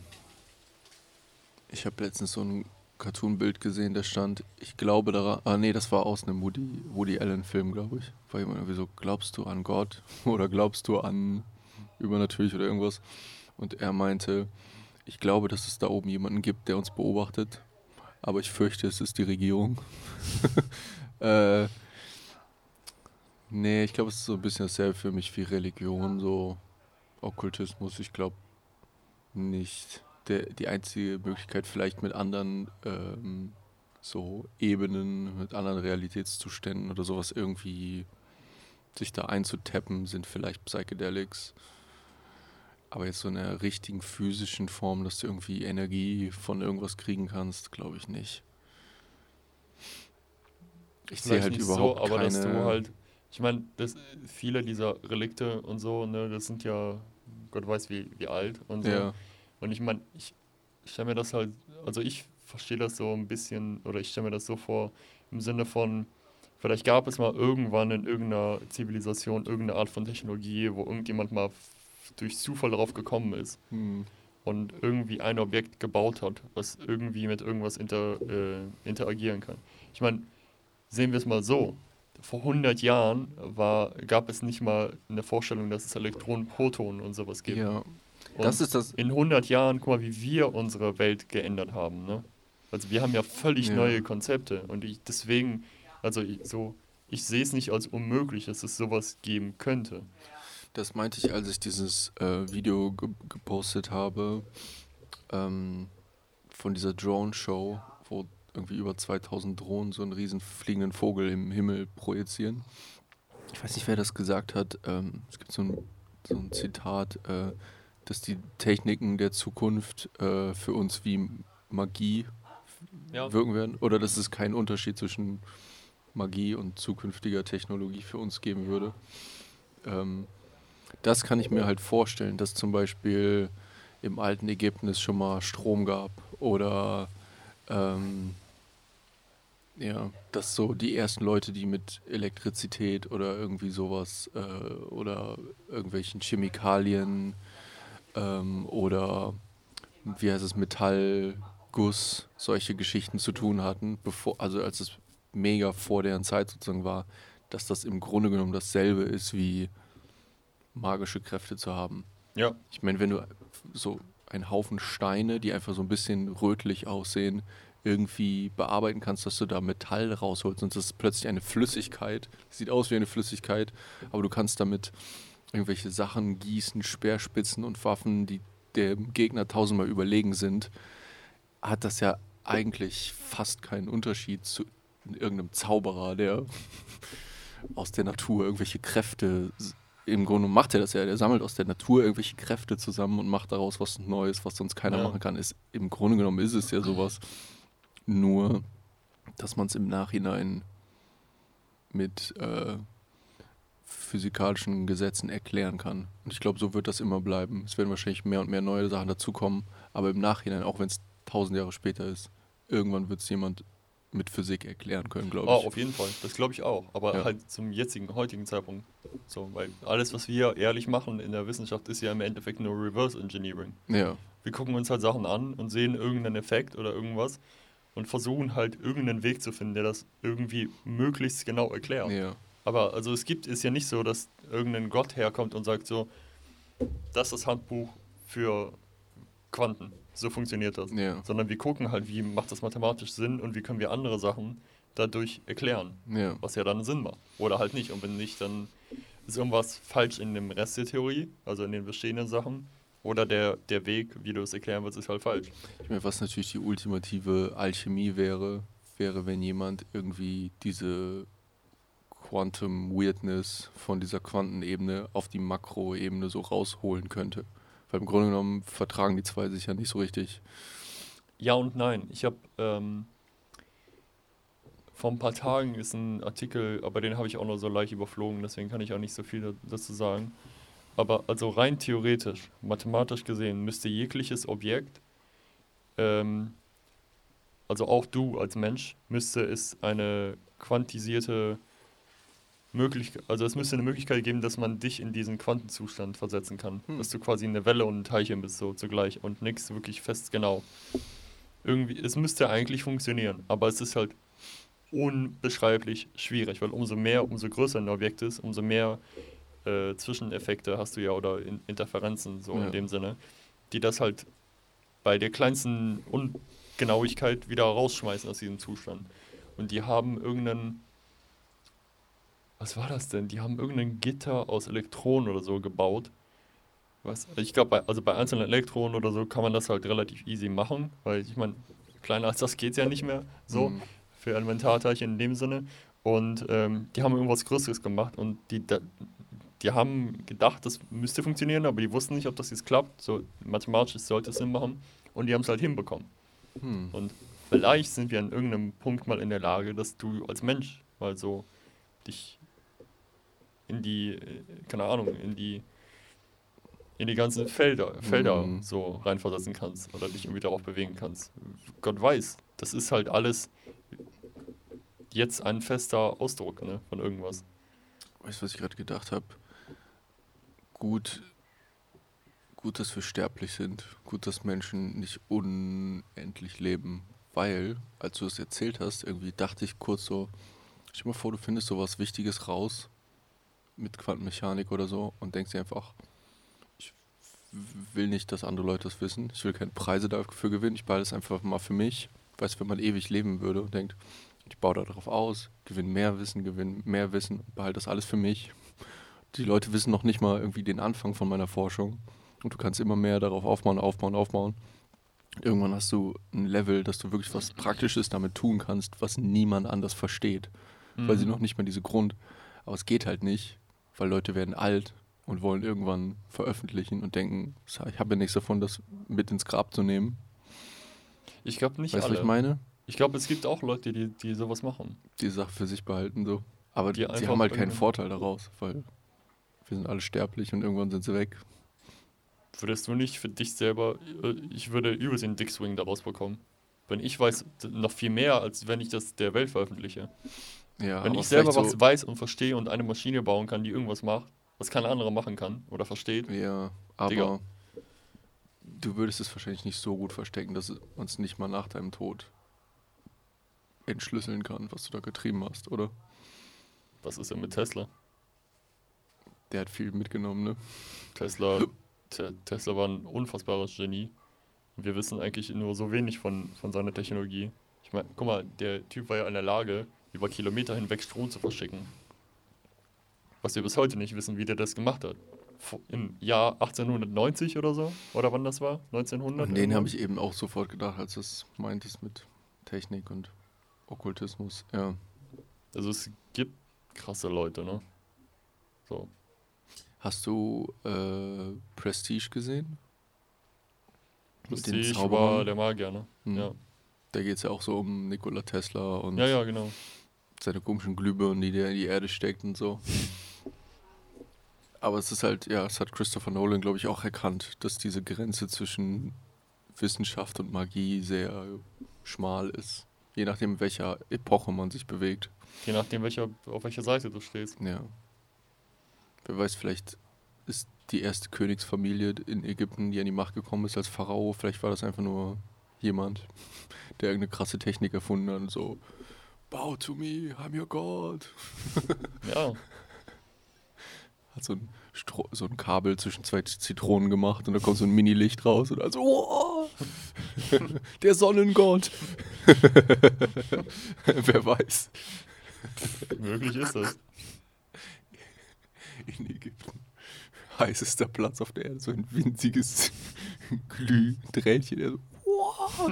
ich habe letztens so ein Cartoon-Bild gesehen, da stand, ich glaube daran, ah nee, das war aus einem Woody, Woody Allen-Film, glaube ich. War jemand irgendwie so, glaubst du an Gott [laughs] oder glaubst du an übernatürlich oder irgendwas? Und er meinte, ich glaube, dass es da oben jemanden gibt, der uns beobachtet, aber ich fürchte, es ist die Regierung. [laughs] äh, nee, ich glaube, es ist so ein bisschen dasselbe für mich wie Religion, so Okkultismus. Ich glaube nicht. Der, die einzige Möglichkeit, vielleicht mit anderen ähm, so Ebenen, mit anderen Realitätszuständen oder sowas irgendwie sich da einzutappen, sind vielleicht Psychedelics. Aber jetzt so in einer richtigen physischen Form, dass du irgendwie Energie von irgendwas kriegen kannst, glaube ich nicht. Ich sehe halt nicht überhaupt so, aber keine... dass du halt, ich meine, viele dieser Relikte und so, ne, das sind ja, Gott weiß wie, wie alt und so. ja, Und ich meine, ich stelle mir das halt, also ich verstehe das so ein bisschen, oder ich stelle mir das so vor, im Sinne von, vielleicht gab es mal irgendwann in irgendeiner Zivilisation irgendeine Art von Technologie, wo irgendjemand mal durch Zufall darauf gekommen ist hm, und irgendwie ein Objekt gebaut hat, was irgendwie mit irgendwas inter, äh, interagieren kann. Ich meine, sehen wir es mal so. Vor 100 Jahren war, gab es nicht mal eine Vorstellung, dass es Elektronen, Protonen und sowas gibt. ja, Und Das ist das. in 100 Jahren, guck mal, wie wir unsere Welt geändert haben. Ne? Also wir haben ja völlig Ja. neue Konzepte und ich deswegen, also ich, so, ich sehe es nicht als unmöglich, dass es sowas geben könnte. Das meinte ich, als ich dieses äh, Video ge gepostet habe ähm, von dieser Drone-Show, wo irgendwie über 2000 Drohnen so einen riesen fliegenden Vogel im Himmel projizieren. Ich weiß nicht, wer das gesagt hat. Ähm, es gibt so ein, so ein Zitat, äh, dass die Techniken der Zukunft äh, für uns wie Magie Ja. wirken werden. Oder dass es keinen Unterschied zwischen Magie und zukünftiger Technologie für uns geben würde. Ähm, das kann ich mir halt vorstellen, dass zum Beispiel im alten Ägypten es schon mal Strom gab oder ähm, ja, dass so die ersten Leute, die mit Elektrizität oder irgendwie sowas äh, oder irgendwelchen Chemikalien ähm, oder wie heißt es, Metallguss, solche Geschichten zu tun hatten, bevor, also als es mega vor deren Zeit sozusagen war, dass das im Grunde genommen dasselbe ist wie magische Kräfte zu haben. Ja, Ich meine, wenn du so einen Haufen Steine, die einfach so ein bisschen rötlich aussehen, irgendwie bearbeiten kannst, dass du da Metall rausholst und das ist plötzlich eine Flüssigkeit. Sieht aus wie eine Flüssigkeit, aber du kannst damit irgendwelche Sachen gießen, Speerspitzen und Waffen, die dem Gegner tausendmal überlegen sind, hat das ja eigentlich fast keinen Unterschied zu irgendeinem Zauberer, der aus der Natur irgendwelche Kräfte im Grunde macht er das ja, der sammelt aus der Natur irgendwelche Kräfte zusammen und macht daraus was Neues, was sonst keiner Ja. machen kann. Ist, Im Grunde genommen ist es ja sowas. Nur, dass man es im Nachhinein mit äh, physikalischen Gesetzen erklären kann. Und ich glaube, so wird das immer bleiben. Es werden wahrscheinlich mehr und mehr neue Sachen dazukommen, aber im Nachhinein, auch wenn es tausend Jahre später ist, irgendwann wird es jemand mit Physik erklären können, glaube oh, ich. auf jeden Fall. Das glaube ich auch. Aber Ja. halt zum jetzigen, heutigen Zeitpunkt. So, weil alles, was wir ehrlich machen in der Wissenschaft, ist ja im Endeffekt nur Reverse Engineering. Ja, Wir gucken uns halt Sachen an und sehen irgendeinen Effekt oder irgendwas und versuchen halt irgendeinen Weg zu finden, der das irgendwie möglichst genau erklärt. ja, Aber also es gibt, ist ja nicht so, dass irgendein Gott herkommt und sagt so, das ist das Handbuch für Quanten. So funktioniert das. ja, Sondern wir gucken halt, wie macht das mathematisch Sinn und wie können wir andere Sachen dadurch erklären, ja. was ja dann Sinn macht. Oder halt nicht. Und wenn nicht, dann ist irgendwas falsch in dem Rest der Theorie, also in den bestehenden Sachen. Oder der, der Weg, wie du es erklären willst, ist halt falsch. Ich meine, was natürlich die ultimative Alchemie wäre, wäre, wenn jemand irgendwie diese Quantum Weirdness von dieser Quantenebene auf die Makroebene so rausholen könnte. Weil im Grunde genommen vertragen die zwei sich ja nicht so richtig. Ja und nein. Ich habe ähm, vor ein paar Tagen ist ein Artikel, aber den habe ich auch nur so leicht überflogen, deswegen kann ich auch nicht so viel da- dazu sagen. Aber also rein theoretisch, mathematisch gesehen, müsste jegliches Objekt, ähm, also auch du als Mensch, müsste es eine quantisierte Möglichkeit, also es müsste eine Möglichkeit geben, dass man dich in diesen Quantenzustand versetzen kann. Hm. Dass du quasi eine Welle und ein Teilchen bist, so zugleich und nichts wirklich fest genau. Irgendwie, es müsste eigentlich funktionieren, aber es ist halt unbeschreiblich schwierig, weil umso mehr, umso größer ein Objekt ist, umso mehr äh, Zwischeneffekte hast du ja oder in Interferenzen so Ja. in dem Sinne, die das halt bei der kleinsten Ungenauigkeit wieder rausschmeißen aus diesem Zustand. Und die haben irgendeinen, was war das denn? Die haben irgendein Gitter aus Elektronen oder so gebaut. Was? Ich glaube, bei, also bei einzelnen Elektronen oder so kann man das halt relativ easy machen, weil ich meine, kleiner als das geht es ja nicht mehr so Mhm. für Elementarteilchen in dem Sinne. Und ähm, die haben irgendwas Größeres gemacht und die, die haben gedacht, das müsste funktionieren, aber die wussten nicht, ob das jetzt klappt. So mathematisch sollte es Sinn machen und die haben es halt hinbekommen. Hm. Und vielleicht sind wir an irgendeinem Punkt mal in der Lage, dass du als Mensch mal so dich in die, äh, keine Ahnung, in die in die ganzen Felder, Felder Mhm. so reinversetzen kannst oder dich irgendwie darauf bewegen kannst. Gott weiß, das ist halt alles jetzt ein fester Ausdruck ne, von irgendwas. Weißt du, was ich gerade gedacht habe? Gut, gut, dass wir sterblich sind. Gut, dass Menschen nicht unendlich leben. Weil, als du es erzählt hast, irgendwie dachte ich kurz so, stell dir mal vor, du findest sowas Wichtiges raus mit Quantenmechanik oder so und denkst dir einfach, ich will nicht, dass andere Leute das wissen. Ich will keine Preise dafür gewinnen. Ich behalte es einfach mal für mich. Weißt du, wenn man ewig leben würde und denkt, ich baue darauf aus, gewinne mehr Wissen, gewinne mehr Wissen, behalte das alles für mich. Die Leute wissen noch nicht mal irgendwie den Anfang von meiner Forschung. Und du kannst immer mehr darauf aufbauen, aufbauen, aufbauen. Irgendwann hast du ein Level, dass du wirklich was Praktisches damit tun kannst, was niemand anders versteht. Weil sie Mhm. noch nicht mal diese Grund. Aber es geht halt nicht, weil Leute werden alt und wollen irgendwann veröffentlichen und denken, ich habe ja nichts davon, das mit ins Grab zu nehmen. Ich glaube nicht weißt du, alle. was ich meine? Ich glaube, es gibt auch Leute, die, die sowas machen. Die Sache für sich behalten so. Aber Die einfach haben halt keinen Vorteil daraus, weil wir sind alle sterblich und irgendwann sind sie weg. Würdest du nicht für dich selber, äh, ich würde übelst den Dick Swing daraus bekommen. Wenn ich weiß, noch viel mehr, als wenn ich das der Welt veröffentliche. Ja, wenn ich selber was so, weiß und verstehe und eine Maschine bauen kann, die irgendwas macht, was kein anderer machen kann oder versteht. Ja, aber Digga. du würdest es wahrscheinlich nicht so gut verstecken, dass man es nicht mal nach deinem Tod entschlüsseln kann, was du da getrieben hast, oder? Was ist denn mit Tesla? Der hat viel mitgenommen, ne? Tesla, Te Tesla war ein unfassbares Genie. Wir wissen eigentlich nur so wenig von, von seiner Technologie. Ich meine, guck mal, der Typ war ja in der Lage, über Kilometer hinweg Strom zu verschicken. Was wir bis heute nicht wissen, wie der das gemacht hat. Im Jahr 1890 oder so? Oder wann das war? 1900? An den habe ich eben auch sofort gedacht, als du es meintest mit Technik und Okkultismus. Ja. Also es gibt krasse Leute, ne? So. Hast du äh, Prestige gesehen? Prestige war der Magier, ne? Hm. Ja. Da geht es ja auch so um Nikola Tesla und ja, ja, genau. Seine komischen Glühbirnen, die der in die Erde steckt und so. Aber es ist halt, ja, es hat Christopher Nolan, glaube ich, auch erkannt, dass diese Grenze zwischen Wissenschaft und Magie sehr schmal ist. Je nachdem, in welcher Epoche man sich bewegt. Je nachdem, welcher, auf welcher Seite du stehst. Ja. Wer weiß, vielleicht ist die erste Königsfamilie in Ägypten, die an die Macht gekommen ist als Pharao, vielleicht war das einfach nur jemand, der irgendeine krasse Technik erfunden hat und so, bow to me, I'm your God. [laughs] Ja. Hat so ein, Stro so ein Kabel zwischen zwei Zitronen gemacht und da kommt so ein Mini-Licht raus und also, oh, [laughs] der Sonnengott. [laughs] Wer weiß, Möglich ist das. in Ägypten. Heißester Platz auf der Erde, so ein winziges Glühdrähtchen, der so, wow.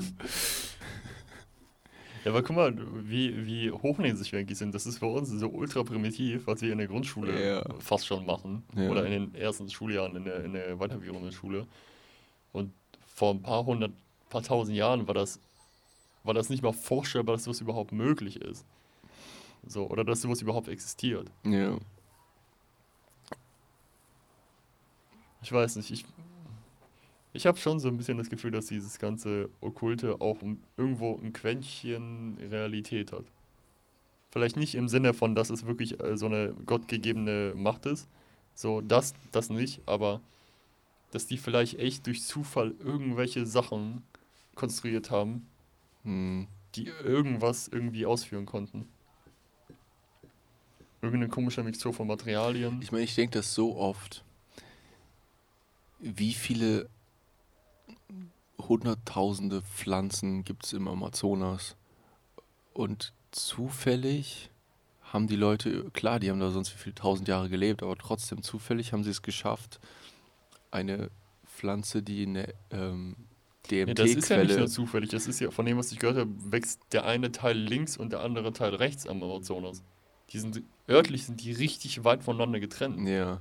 Ja, aber guck mal, wie, wie hochnäsig wir eigentlich sind. Das ist für uns so ultra primitiv, was wir in der Grundschule Ja. fast schon machen. Ja. Oder in den ersten Schuljahren in der, in der weiterführenden Schule. Und vor ein paar hundert, paar tausend Jahren war das, war das nicht mal vorstellbar, dass sowas überhaupt möglich ist. So, oder dass sowas überhaupt existiert. Ja. Ich weiß nicht, ich, ich habe schon so ein bisschen das Gefühl, dass dieses ganze Okkulte auch irgendwo ein Quäntchen Realität hat. Vielleicht nicht im Sinne von, dass es wirklich äh, so eine gottgegebene Macht ist. So, das, das nicht, aber dass die vielleicht echt durch Zufall irgendwelche Sachen konstruiert haben, Hm. die irgendwas irgendwie ausführen konnten. Irgendeine komische Mixtur von Materialien. Ich meine, ich denke das so oft. Wie viele hunderttausende Pflanzen gibt es im Amazonas? Und zufällig haben die Leute, klar, die haben da sonst wie viele tausend Jahre gelebt, aber trotzdem zufällig haben sie es geschafft, eine Pflanze, die eine ähm, Ja, das ist ja nicht DMT-Quelle nur zufällig. Das ist ja, von dem, was ich gehört habe, wächst der eine Teil links und der andere Teil rechts am Amazonas. Die sind, örtlich sind die richtig weit voneinander getrennt. ja.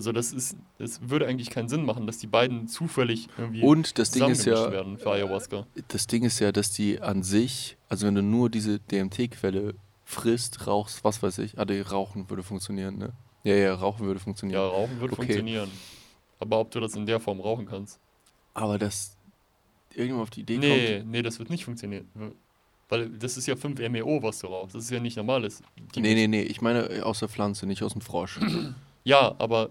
Also das ist, es würde eigentlich keinen Sinn machen, dass die beiden zufällig irgendwie Und das Ding ist ja, werden für Ayahuasca. das Ding ist ja, dass die an sich, also wenn du nur diese DMT-Quelle frisst, rauchst, was weiß ich, ah, die Rauchen würde funktionieren, ne? Ja, ja, Rauchen würde Ja, funktionieren. Rauchen würde Okay. funktionieren. Aber ob du das in der Form rauchen kannst? Aber dass irgendjemand auf die Idee Nee, nee, das wird nicht funktionieren. Weil das ist ja 5-MeO, was du rauchst. Das ist ja nicht normales. kommt. Nee, nee, nee, ich meine aus der Pflanze, nicht aus dem Frosch. Ja, aber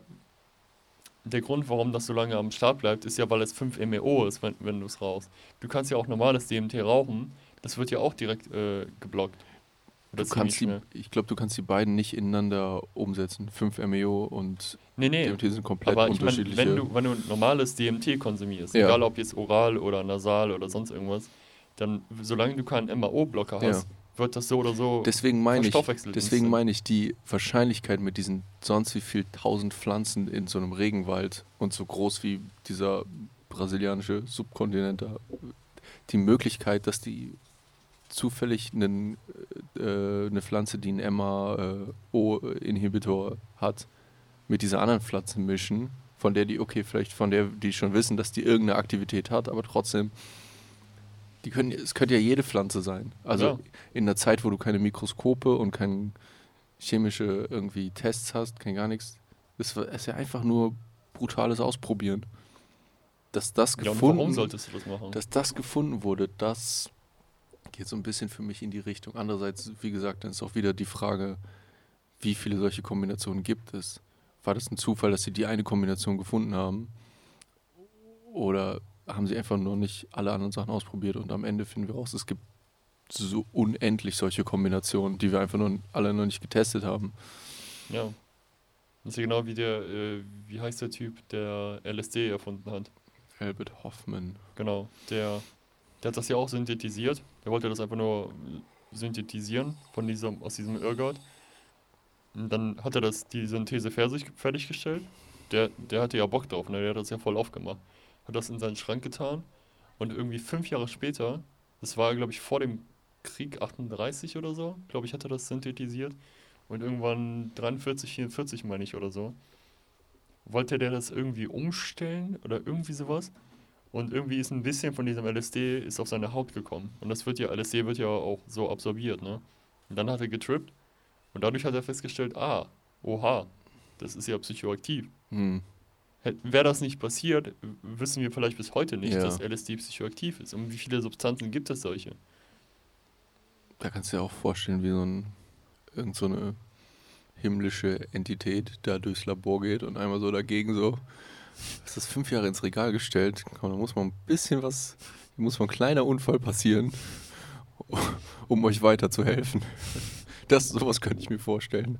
der Grund, warum das so lange am Start bleibt, ist ja, weil es 5-MeO ist, wenn, wenn du es rauchst. Du kannst ja auch normales DMT rauchen, das wird ja auch direkt äh, geblockt. Du kannst die, ich glaube, du kannst die beiden nicht ineinander umsetzen. 5-MeO und Nee, nee. DMT sind komplett Aber ich meine, unterschiedliche. wenn du, wenn du normales DMT konsumierst, Ja. egal ob jetzt oral oder nasal oder sonst irgendwas, dann, solange du keinen MAO-Blocker Ja. Wird das so oder so deswegen meine ich, deswegen instant. meine ich die Wahrscheinlichkeit mit diesen sonst wie viel tausend Pflanzen in so einem Regenwald und so groß wie dieser brasilianische Subkontinent da, die Möglichkeit, dass die zufällig einen, äh, eine Pflanze, die einen MAO-Inhibitor hat, mit dieser anderen Pflanze mischen, von der die, okay, vielleicht von der die schon wissen, dass die irgendeine Aktivität hat, aber trotzdem, die können, es könnte ja jede Pflanze sein. Also Ja. in einer Zeit, wo du keine Mikroskope und keine chemische irgendwie Tests hast, kein gar nichts, war- ist ja einfach nur brutales Ausprobieren. Dass das Ja, und gefunden warum solltest du das machen? dass das gefunden wurde, das geht so ein bisschen für mich in die Richtung. Andererseits, wie gesagt, dann ist auch wieder die Frage, wie viele solche Kombinationen gibt es? War das ein Zufall, dass sie die eine Kombination gefunden haben? Oder haben sie einfach nur nicht alle anderen Sachen ausprobiert und am Ende finden wir raus, es gibt so unendlich solche Kombinationen, die wir einfach nur alle noch nicht getestet haben. ja. Das ist ja genau wie der, äh, wie heißt der Typ, der LSD erfunden hat. Albert Hoffman. Genau, der, der hat das ja auch synthetisiert. Der wollte das einfach nur synthetisieren von diesem, aus diesem Irrgard. Und dann hat er das, die Synthese fertig, fertiggestellt. Der, der hatte ja Bock drauf, ne? der hat das ja voll aufgemacht. Hat das in seinen Schrank getan und irgendwie fünf Jahre später, das war glaube ich vor dem Krieg 38 oder so, glaube ich, hat er das synthetisiert. Und irgendwann 43, 44 meine ich oder so, wollte der das irgendwie umstellen oder irgendwie sowas. Und irgendwie ist ein bisschen von diesem LSD ist auf seine Haut gekommen. Und das wird ja, LSD wird ja auch so absorbiert, ne? Und dann hat er getrippt und dadurch hat er festgestellt, ah, oha, das ist ja psychoaktiv. Hm. Wäre das nicht passiert, wissen wir vielleicht bis heute nicht, Ja. dass LSD psychoaktiv ist. Und wie viele Substanzen gibt es solche? Da kannst du dir auch vorstellen, wie so ein irgend so eine himmlische Entität da durchs Labor geht und einmal so dagegen so, ist das fünf Jahre ins Regal gestellt, komm, da muss man ein bisschen was, da muss mal ein kleiner Unfall passieren, um euch weiterzuhelfen. Das, sowas könnte ich mir vorstellen.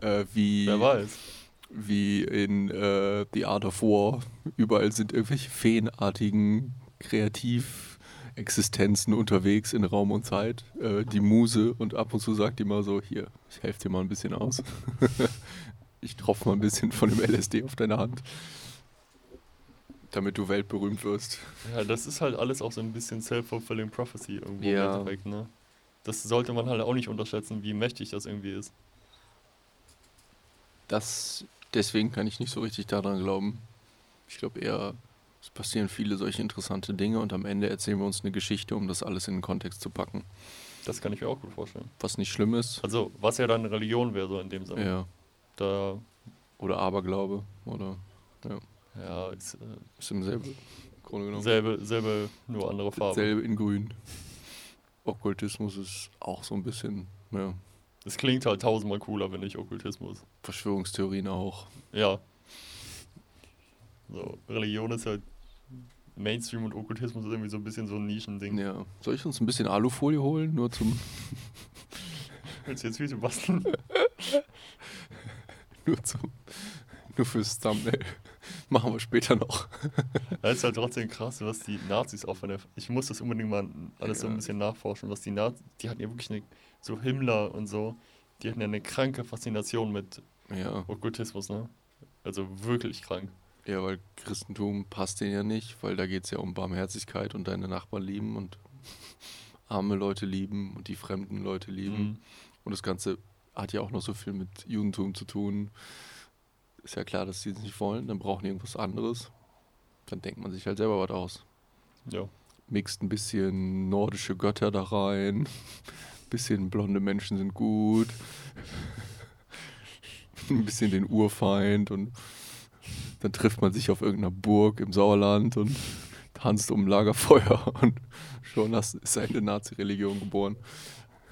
Äh, wie, Wer weiß. Wie in äh, The Art of War. Überall sind irgendwelche feenartigen Kreativexistenzen unterwegs in Raum und Zeit. Äh, die Muse und ab und zu sagt die mal so, hier, ich helfe dir mal ein bisschen aus. [laughs] ich tropfe mal ein bisschen von dem LSD auf deine Hand. Damit du weltberühmt wirst. Ja, das ist halt alles auch so ein bisschen self-fulfilling prophecy irgendwo Ja. im Endeffekt, ne? Das sollte man halt auch nicht unterschätzen, wie mächtig das irgendwie ist. Das, deswegen kann ich nicht so richtig daran glauben. Ich glaube eher, es passieren viele solche interessante Dinge und am Ende erzählen wir uns eine Geschichte, um das alles in den Kontext zu packen. Das kann ich mir auch gut vorstellen. Was nicht schlimm ist. Also, was ja dann Religion wäre, so in dem Sinne. Ja. Da, Oder Aberglaube. Oder ja, ist, äh, ist im selben Grunde genommen. selbe, selbe, nur andere Farbe. Selbe in grün. Okkultismus ist auch so ein bisschen, ja, Es klingt halt tausendmal cooler, wenn ich Okkultismus. Verschwörungstheorien auch. Ja. So, Religion ist halt Mainstream und Okkultismus ist irgendwie so ein bisschen so ein Nischending. Ja. Soll ich uns ein bisschen Alufolie holen? Nur zum, [laughs] Willst du jetzt Füße basteln? [laughs] nur zum, nur fürs Thumbnail. [laughs] Machen wir später noch. Das ist halt trotzdem krass, was die Nazis auch von der. Ich muss das unbedingt mal alles so ein Ja. bisschen nachforschen, was die Nazis. Die hatten ja wirklich eine. So Himmler und so. Die hatten ja eine kranke Faszination mit Ja. Okkultismus, ne? Also wirklich krank. Ja, weil Christentum passt denen ja nicht, weil da geht es ja um Barmherzigkeit und deine Nachbarn lieben und arme Leute lieben und die fremden Leute lieben. Mhm. Und das Ganze hat ja auch noch so viel mit Judentum zu tun. Ist ja klar, dass sie es nicht wollen, dann brauchen die irgendwas anderes. Dann denkt man sich halt selber was aus. Ja. Mixt ein bisschen nordische Götter da rein. Bisschen blonde Menschen sind gut. ein bisschen den Urfeind und dann trifft man sich auf irgendeiner Burg im Sauerland und tanzt um Lagerfeuer [laughs] und schon hast, ist eine Nazi-Religion geboren.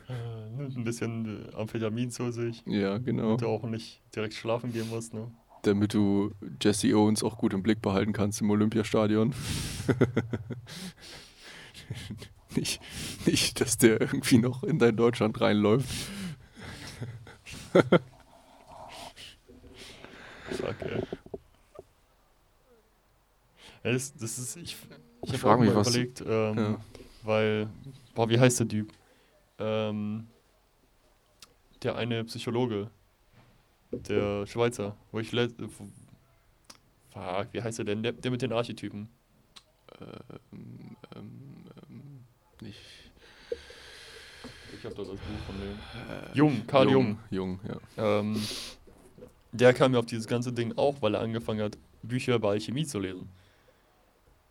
Äh, nimmt ein bisschen äh, Amphetamin zu sich, Ja, genau. damit du auch nicht direkt schlafen gehen musst, ne? Damit du Jesse Owens auch gut im Blick behalten kannst im Olympiastadion. [laughs] [laughs] Nicht, nicht, dass der irgendwie noch in dein Deutschland reinläuft. [laughs] Fuck, ey. Ja, das, das ist, ich, ich habe frag auch mich, was- überlegt, ähm, Ja. weil, boah, wie heißt der Typ? Ähm, der eine Psychologe, der Schweizer, wo ich let, fuck, wie heißt er denn? Der, der mit den Archetypen. Ähm, nicht. Ich habe das Buch von dem. Jung, Karl Jung. Jung, ja. Ähm, der kam ja auf dieses ganze Ding auch, weil er angefangen hat, Bücher über Alchemie zu lesen.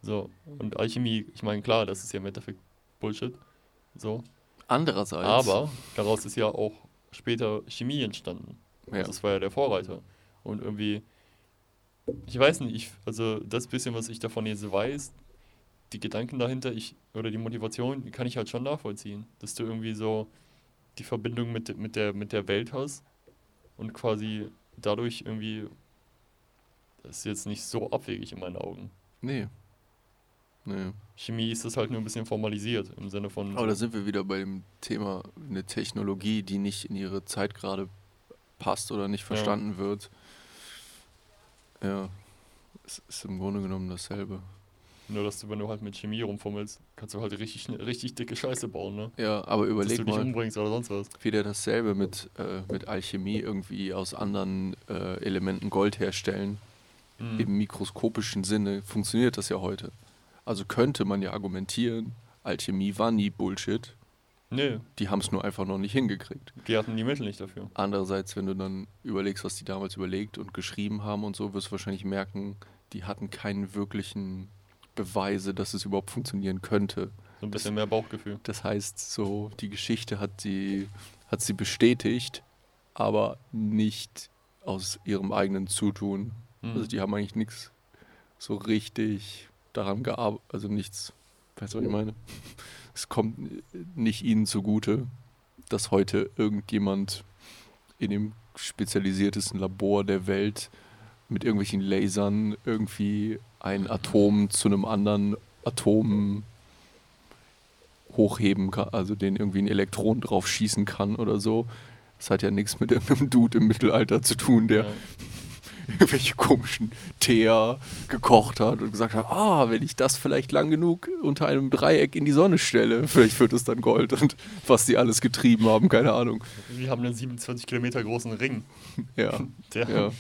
So, und Alchemie, ich meine, klar, das ist ja im Endeffekt Bullshit. So. Andererseits. Aber daraus ist ja auch später Chemie entstanden. Ja. Das war ja der Vorreiter. Und irgendwie, ich weiß nicht, ich, also das bisschen, was ich davon jetzt weiß, die Gedanken dahinter, ich, oder die Motivation, die kann ich halt schon nachvollziehen. Dass du irgendwie so die Verbindung mit, mit, der, mit der Welt hast und quasi dadurch irgendwie, das ist jetzt nicht so abwegig in meinen Augen. Nee. Nee. Chemie ist das halt nur ein bisschen formalisiert im Sinne von. Aber da sind wir wieder bei dem Thema, eine Technologie, die nicht in ihre Zeit gerade passt oder nicht verstanden wird. Ja. Es ist im Grunde genommen dasselbe. Nur, dass du, wenn du halt mit Chemie rumfummelst, kannst du halt richtig, richtig dicke Scheiße bauen, ne? Ja, aber Dass du überleg dich mal, umbringst oder sonst was. wieder dasselbe mit, äh, mit Alchemie irgendwie aus anderen äh, Elementen Gold herstellen. Mhm. Im mikroskopischen Sinne funktioniert das ja heute. Also könnte man ja argumentieren, Alchemie war nie Bullshit. Nee, Die haben es nur einfach noch nicht hingekriegt. die hatten die Mittel nicht dafür. Andererseits, wenn du dann überlegst, was die damals überlegt und geschrieben haben und so, wirst du wahrscheinlich merken, die hatten keinen wirklichen Beweise, dass es überhaupt funktionieren könnte. So ein bisschen mehr Bauchgefühl. Das heißt, so die Geschichte hat sie, hat sie bestätigt, aber nicht aus ihrem eigenen Zutun. Mhm. Also die haben eigentlich nichts so richtig daran gearbeitet, also nichts, weißt du, was ich meine? Es kommt nicht ihnen zugute, dass heute irgendjemand in dem spezialisiertesten Labor der Welt mit irgendwelchen Lasern irgendwie ein Atom zu einem anderen Atom hochheben kann, also den irgendwie ein Elektron drauf schießen kann oder so. Das hat ja nichts mit irgendeinem Dude im Mittelalter zu tun, der Ja. [laughs] irgendwelche komischen Teer gekocht hat und gesagt hat, ah, wenn ich das vielleicht lang genug unter einem Dreieck in die Sonne stelle, vielleicht wird es dann Gold und was die alles getrieben haben, keine Ahnung. Wir haben einen 27 Kilometer großen Ring, Ja, der ja.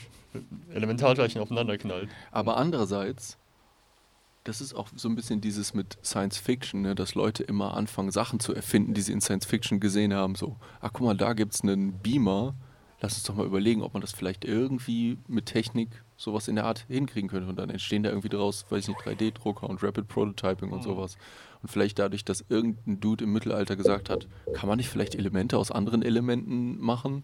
Elementarteilchen aufeinander knallt. Aber andererseits, das ist auch so ein bisschen dieses mit Science Fiction, ne, dass Leute immer anfangen, Sachen zu erfinden, die sie in Science Fiction gesehen haben. So, ach guck mal, da gibt es einen Beamer. Lass uns doch mal überlegen, ob man das vielleicht irgendwie mit Technik sowas in der Art hinkriegen könnte. Und dann entstehen da irgendwie draus, weiß ich nicht, 3D-Drucker und Rapid Prototyping und Mhm. sowas. Und vielleicht dadurch, dass irgendein Dude im Mittelalter gesagt hat, kann man nicht vielleicht Elemente aus anderen Elementen machen?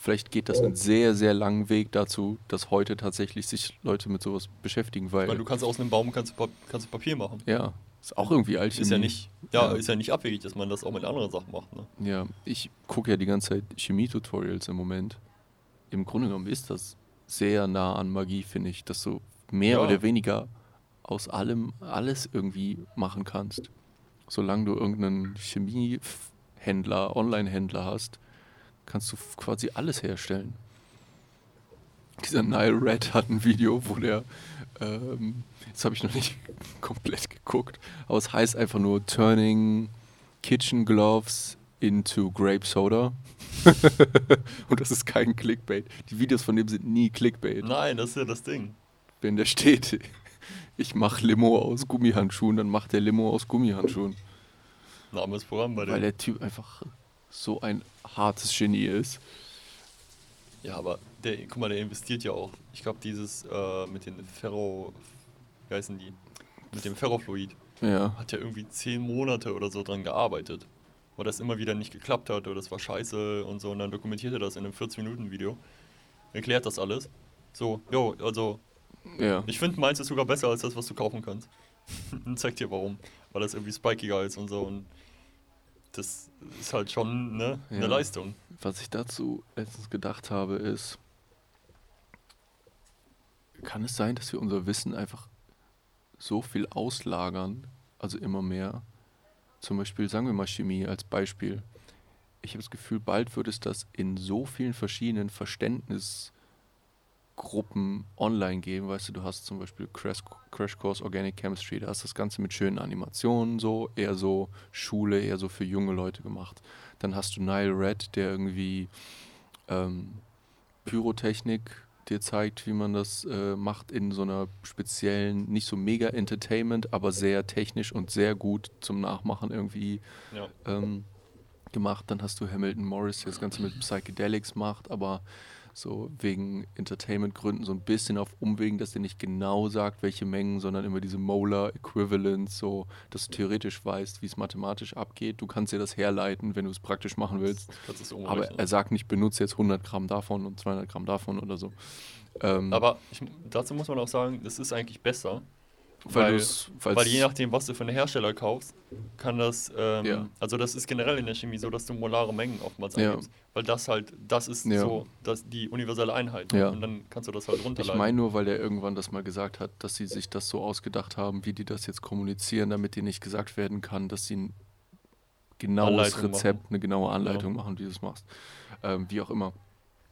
Vielleicht geht das einen sehr, sehr langen Weg dazu, dass heute tatsächlich sich Leute mit sowas beschäftigen, weil, Weil du kannst aus einem Baum kannst kannst du Papier machen. ja, ist auch irgendwie Alchemie. Ist ja nicht, ja, Ja. ist ja nicht abwegig, dass man das auch mit anderen Sachen macht. Ne? Ja, ich gucke ja die ganze Zeit Chemie-Tutorials im Moment. Im Grunde genommen ist das sehr nah an Magie, finde ich, dass du mehr Ja. oder weniger aus allem alles irgendwie machen kannst. Solange du irgendeinen Chemiehändler, Online-Händler hast, kannst du quasi alles herstellen. Dieser Nile Red hat ein Video, wo der, ähm, jetzt habe ich noch nicht [laughs] komplett geguckt, aber es heißt einfach nur Turning Kitchen Gloves into Grape Soda. [laughs] Und das ist kein Clickbait. Die Videos von dem sind nie Clickbait. Nein, das ist ja das Ding. Wenn der steht, [laughs] ich mache Limo aus Gummihandschuhen, dann macht der Limo aus Gummihandschuhen. Name Programm bei Weil dem. der Typ einfach so ein hartes Genie ist. Ja, aber der, guck mal, der investiert ja auch. Ich glaube, dieses äh, mit den Ferro, wie heißen die? Mit dem Ferrofluid Ja. hat ja irgendwie zehn Monate oder so dran gearbeitet. Weil das immer wieder nicht geklappt hat oder das war scheiße und so. Und dann dokumentiert er das in einem 40-Minuten-Video. Erklärt das alles. So, jo, also Ja. ich finde meins ist sogar besser als das, was du kaufen kannst. [laughs] und zeig dir warum. Weil das irgendwie spikiger ist und so. Und das ist halt schon ne, eine Ja. Leistung. Was ich dazu letztens gedacht habe, ist, kann es sein, dass wir unser Wissen einfach so viel auslagern, also immer mehr, zum Beispiel, sagen wir mal Chemie als Beispiel. Ich habe das Gefühl, bald wird es das in so vielen verschiedenen Verständnisgruppen online geben. Weißt du, du hast zum Beispiel Crash, Crash Course Organic Chemistry, da hast das Ganze mit schönen Animationen, so eher so Schule, eher so für junge Leute gemacht. Dann hast du Nile Red, der irgendwie ähm, Pyrotechnik dir zeigt, wie man das äh, macht in so einer speziellen, nicht so mega Entertainment, aber sehr technisch und sehr gut zum Nachmachen irgendwie Ja. ähm, gemacht. Dann hast du Hamilton Morris, der das Ganze mit Psychedelics macht, aber so wegen Entertainment-Gründen so ein bisschen auf Umwegen, dass der nicht genau sagt, welche Mengen, sondern immer diese Molar Equivalence, so dass du theoretisch weißt, wie es mathematisch abgeht. Du kannst dir das herleiten, wenn du es praktisch machen willst. Das ist Aber er sagt nicht, benutze jetzt 100 Gramm davon und 200 Gramm davon oder so. Ähm, Aber ich, dazu muss man auch sagen, das ist eigentlich besser, weil, weil- weil je nachdem, was du für einen Hersteller kaufst, kann das, ähm, Ja. also das ist generell in der Chemie so, dass du molare Mengen oftmals Ja. angibst, weil das halt, das ist Ja. so, dass die universelle Einheit Ja. und dann kannst du das halt Ich runterladen. meine nur, weil der irgendwann das mal gesagt hat, dass sie sich das so ausgedacht haben, wie die das jetzt kommunizieren, damit dir nicht gesagt werden kann, dass sie ein genaues Anleitung Rezept, machen. eine genaue Anleitung machen, wie du es machst. Ähm, wie auch immer.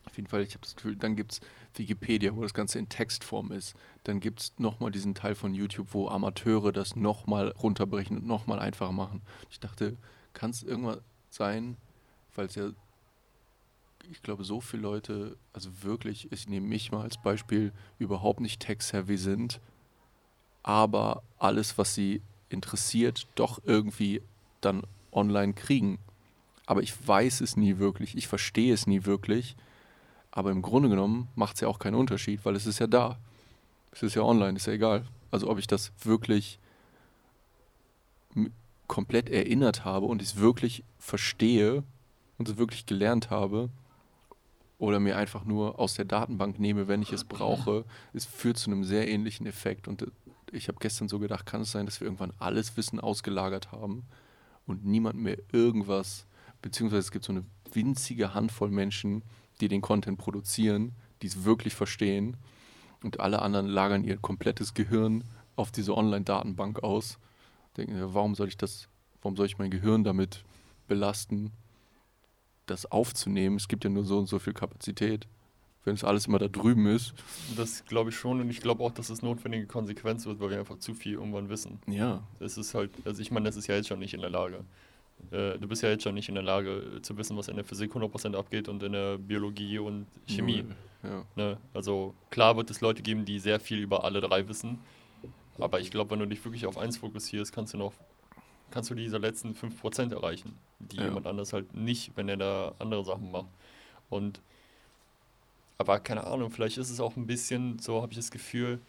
Auf jeden Fall, ich habe das Gefühl, dann gibt es Wikipedia, wo das Ganze in Textform ist. Dann gibt es nochmal diesen Teil von YouTube, wo Amateure das nochmal runterbrechen und nochmal einfacher machen. Ich dachte, kann es irgendwann sein, weil es ja, ich glaube, so viele Leute, also wirklich, ich nehme mich mal als Beispiel, überhaupt nicht tech-savvy sind, aber alles, was sie interessiert, doch irgendwie dann online kriegen. Aber ich weiß es nie wirklich, ich verstehe es nie wirklich. Aber im Grunde genommen macht es ja auch keinen Unterschied, weil es ist ja da. Es ist ja online, ist ja egal. Also ob ich das wirklich komplett erinnert habe und es wirklich verstehe und es wirklich gelernt habe oder mir einfach nur aus der Datenbank nehme, wenn ich es brauche, es führt zu einem sehr ähnlichen Effekt. Und äh, ich habe gestern so gedacht, kann es sein, dass wir irgendwann alles Wissen ausgelagert haben und niemand mehr irgendwas, beziehungsweise es gibt so eine winzige Handvoll Menschen, die den Content produzieren, die es wirklich verstehen und alle anderen lagern ihr komplettes Gehirn auf diese Online-Datenbank aus. Denken, warum soll ich das, warum soll ich mein Gehirn damit belasten, das aufzunehmen? Es gibt ja nur so und so viel Kapazität. Wenn es alles immer da drüben ist. Das glaube ich schon und ich glaube auch, dass es notwendige Konsequenz wird, weil wir einfach zu viel irgendwann wissen. Ja, Es ist halt, also ich meine, das ist ja jetzt schon nicht in der Lage. Äh, du bist ja jetzt schon nicht in der Lage äh, zu wissen, was in der Physik 100% abgeht und in der Biologie und Chemie. Ja. Ne? Also klar wird es Leute geben, die sehr viel über alle drei wissen. Aber ich glaube, wenn du dich wirklich auf eins fokussierst, kannst du noch, kannst du diese letzten 5% erreichen, die Ja. jemand anders halt nicht, wenn er da andere Sachen macht. Und aber keine Ahnung, vielleicht ist es auch ein bisschen, so habe ich das Gefühl,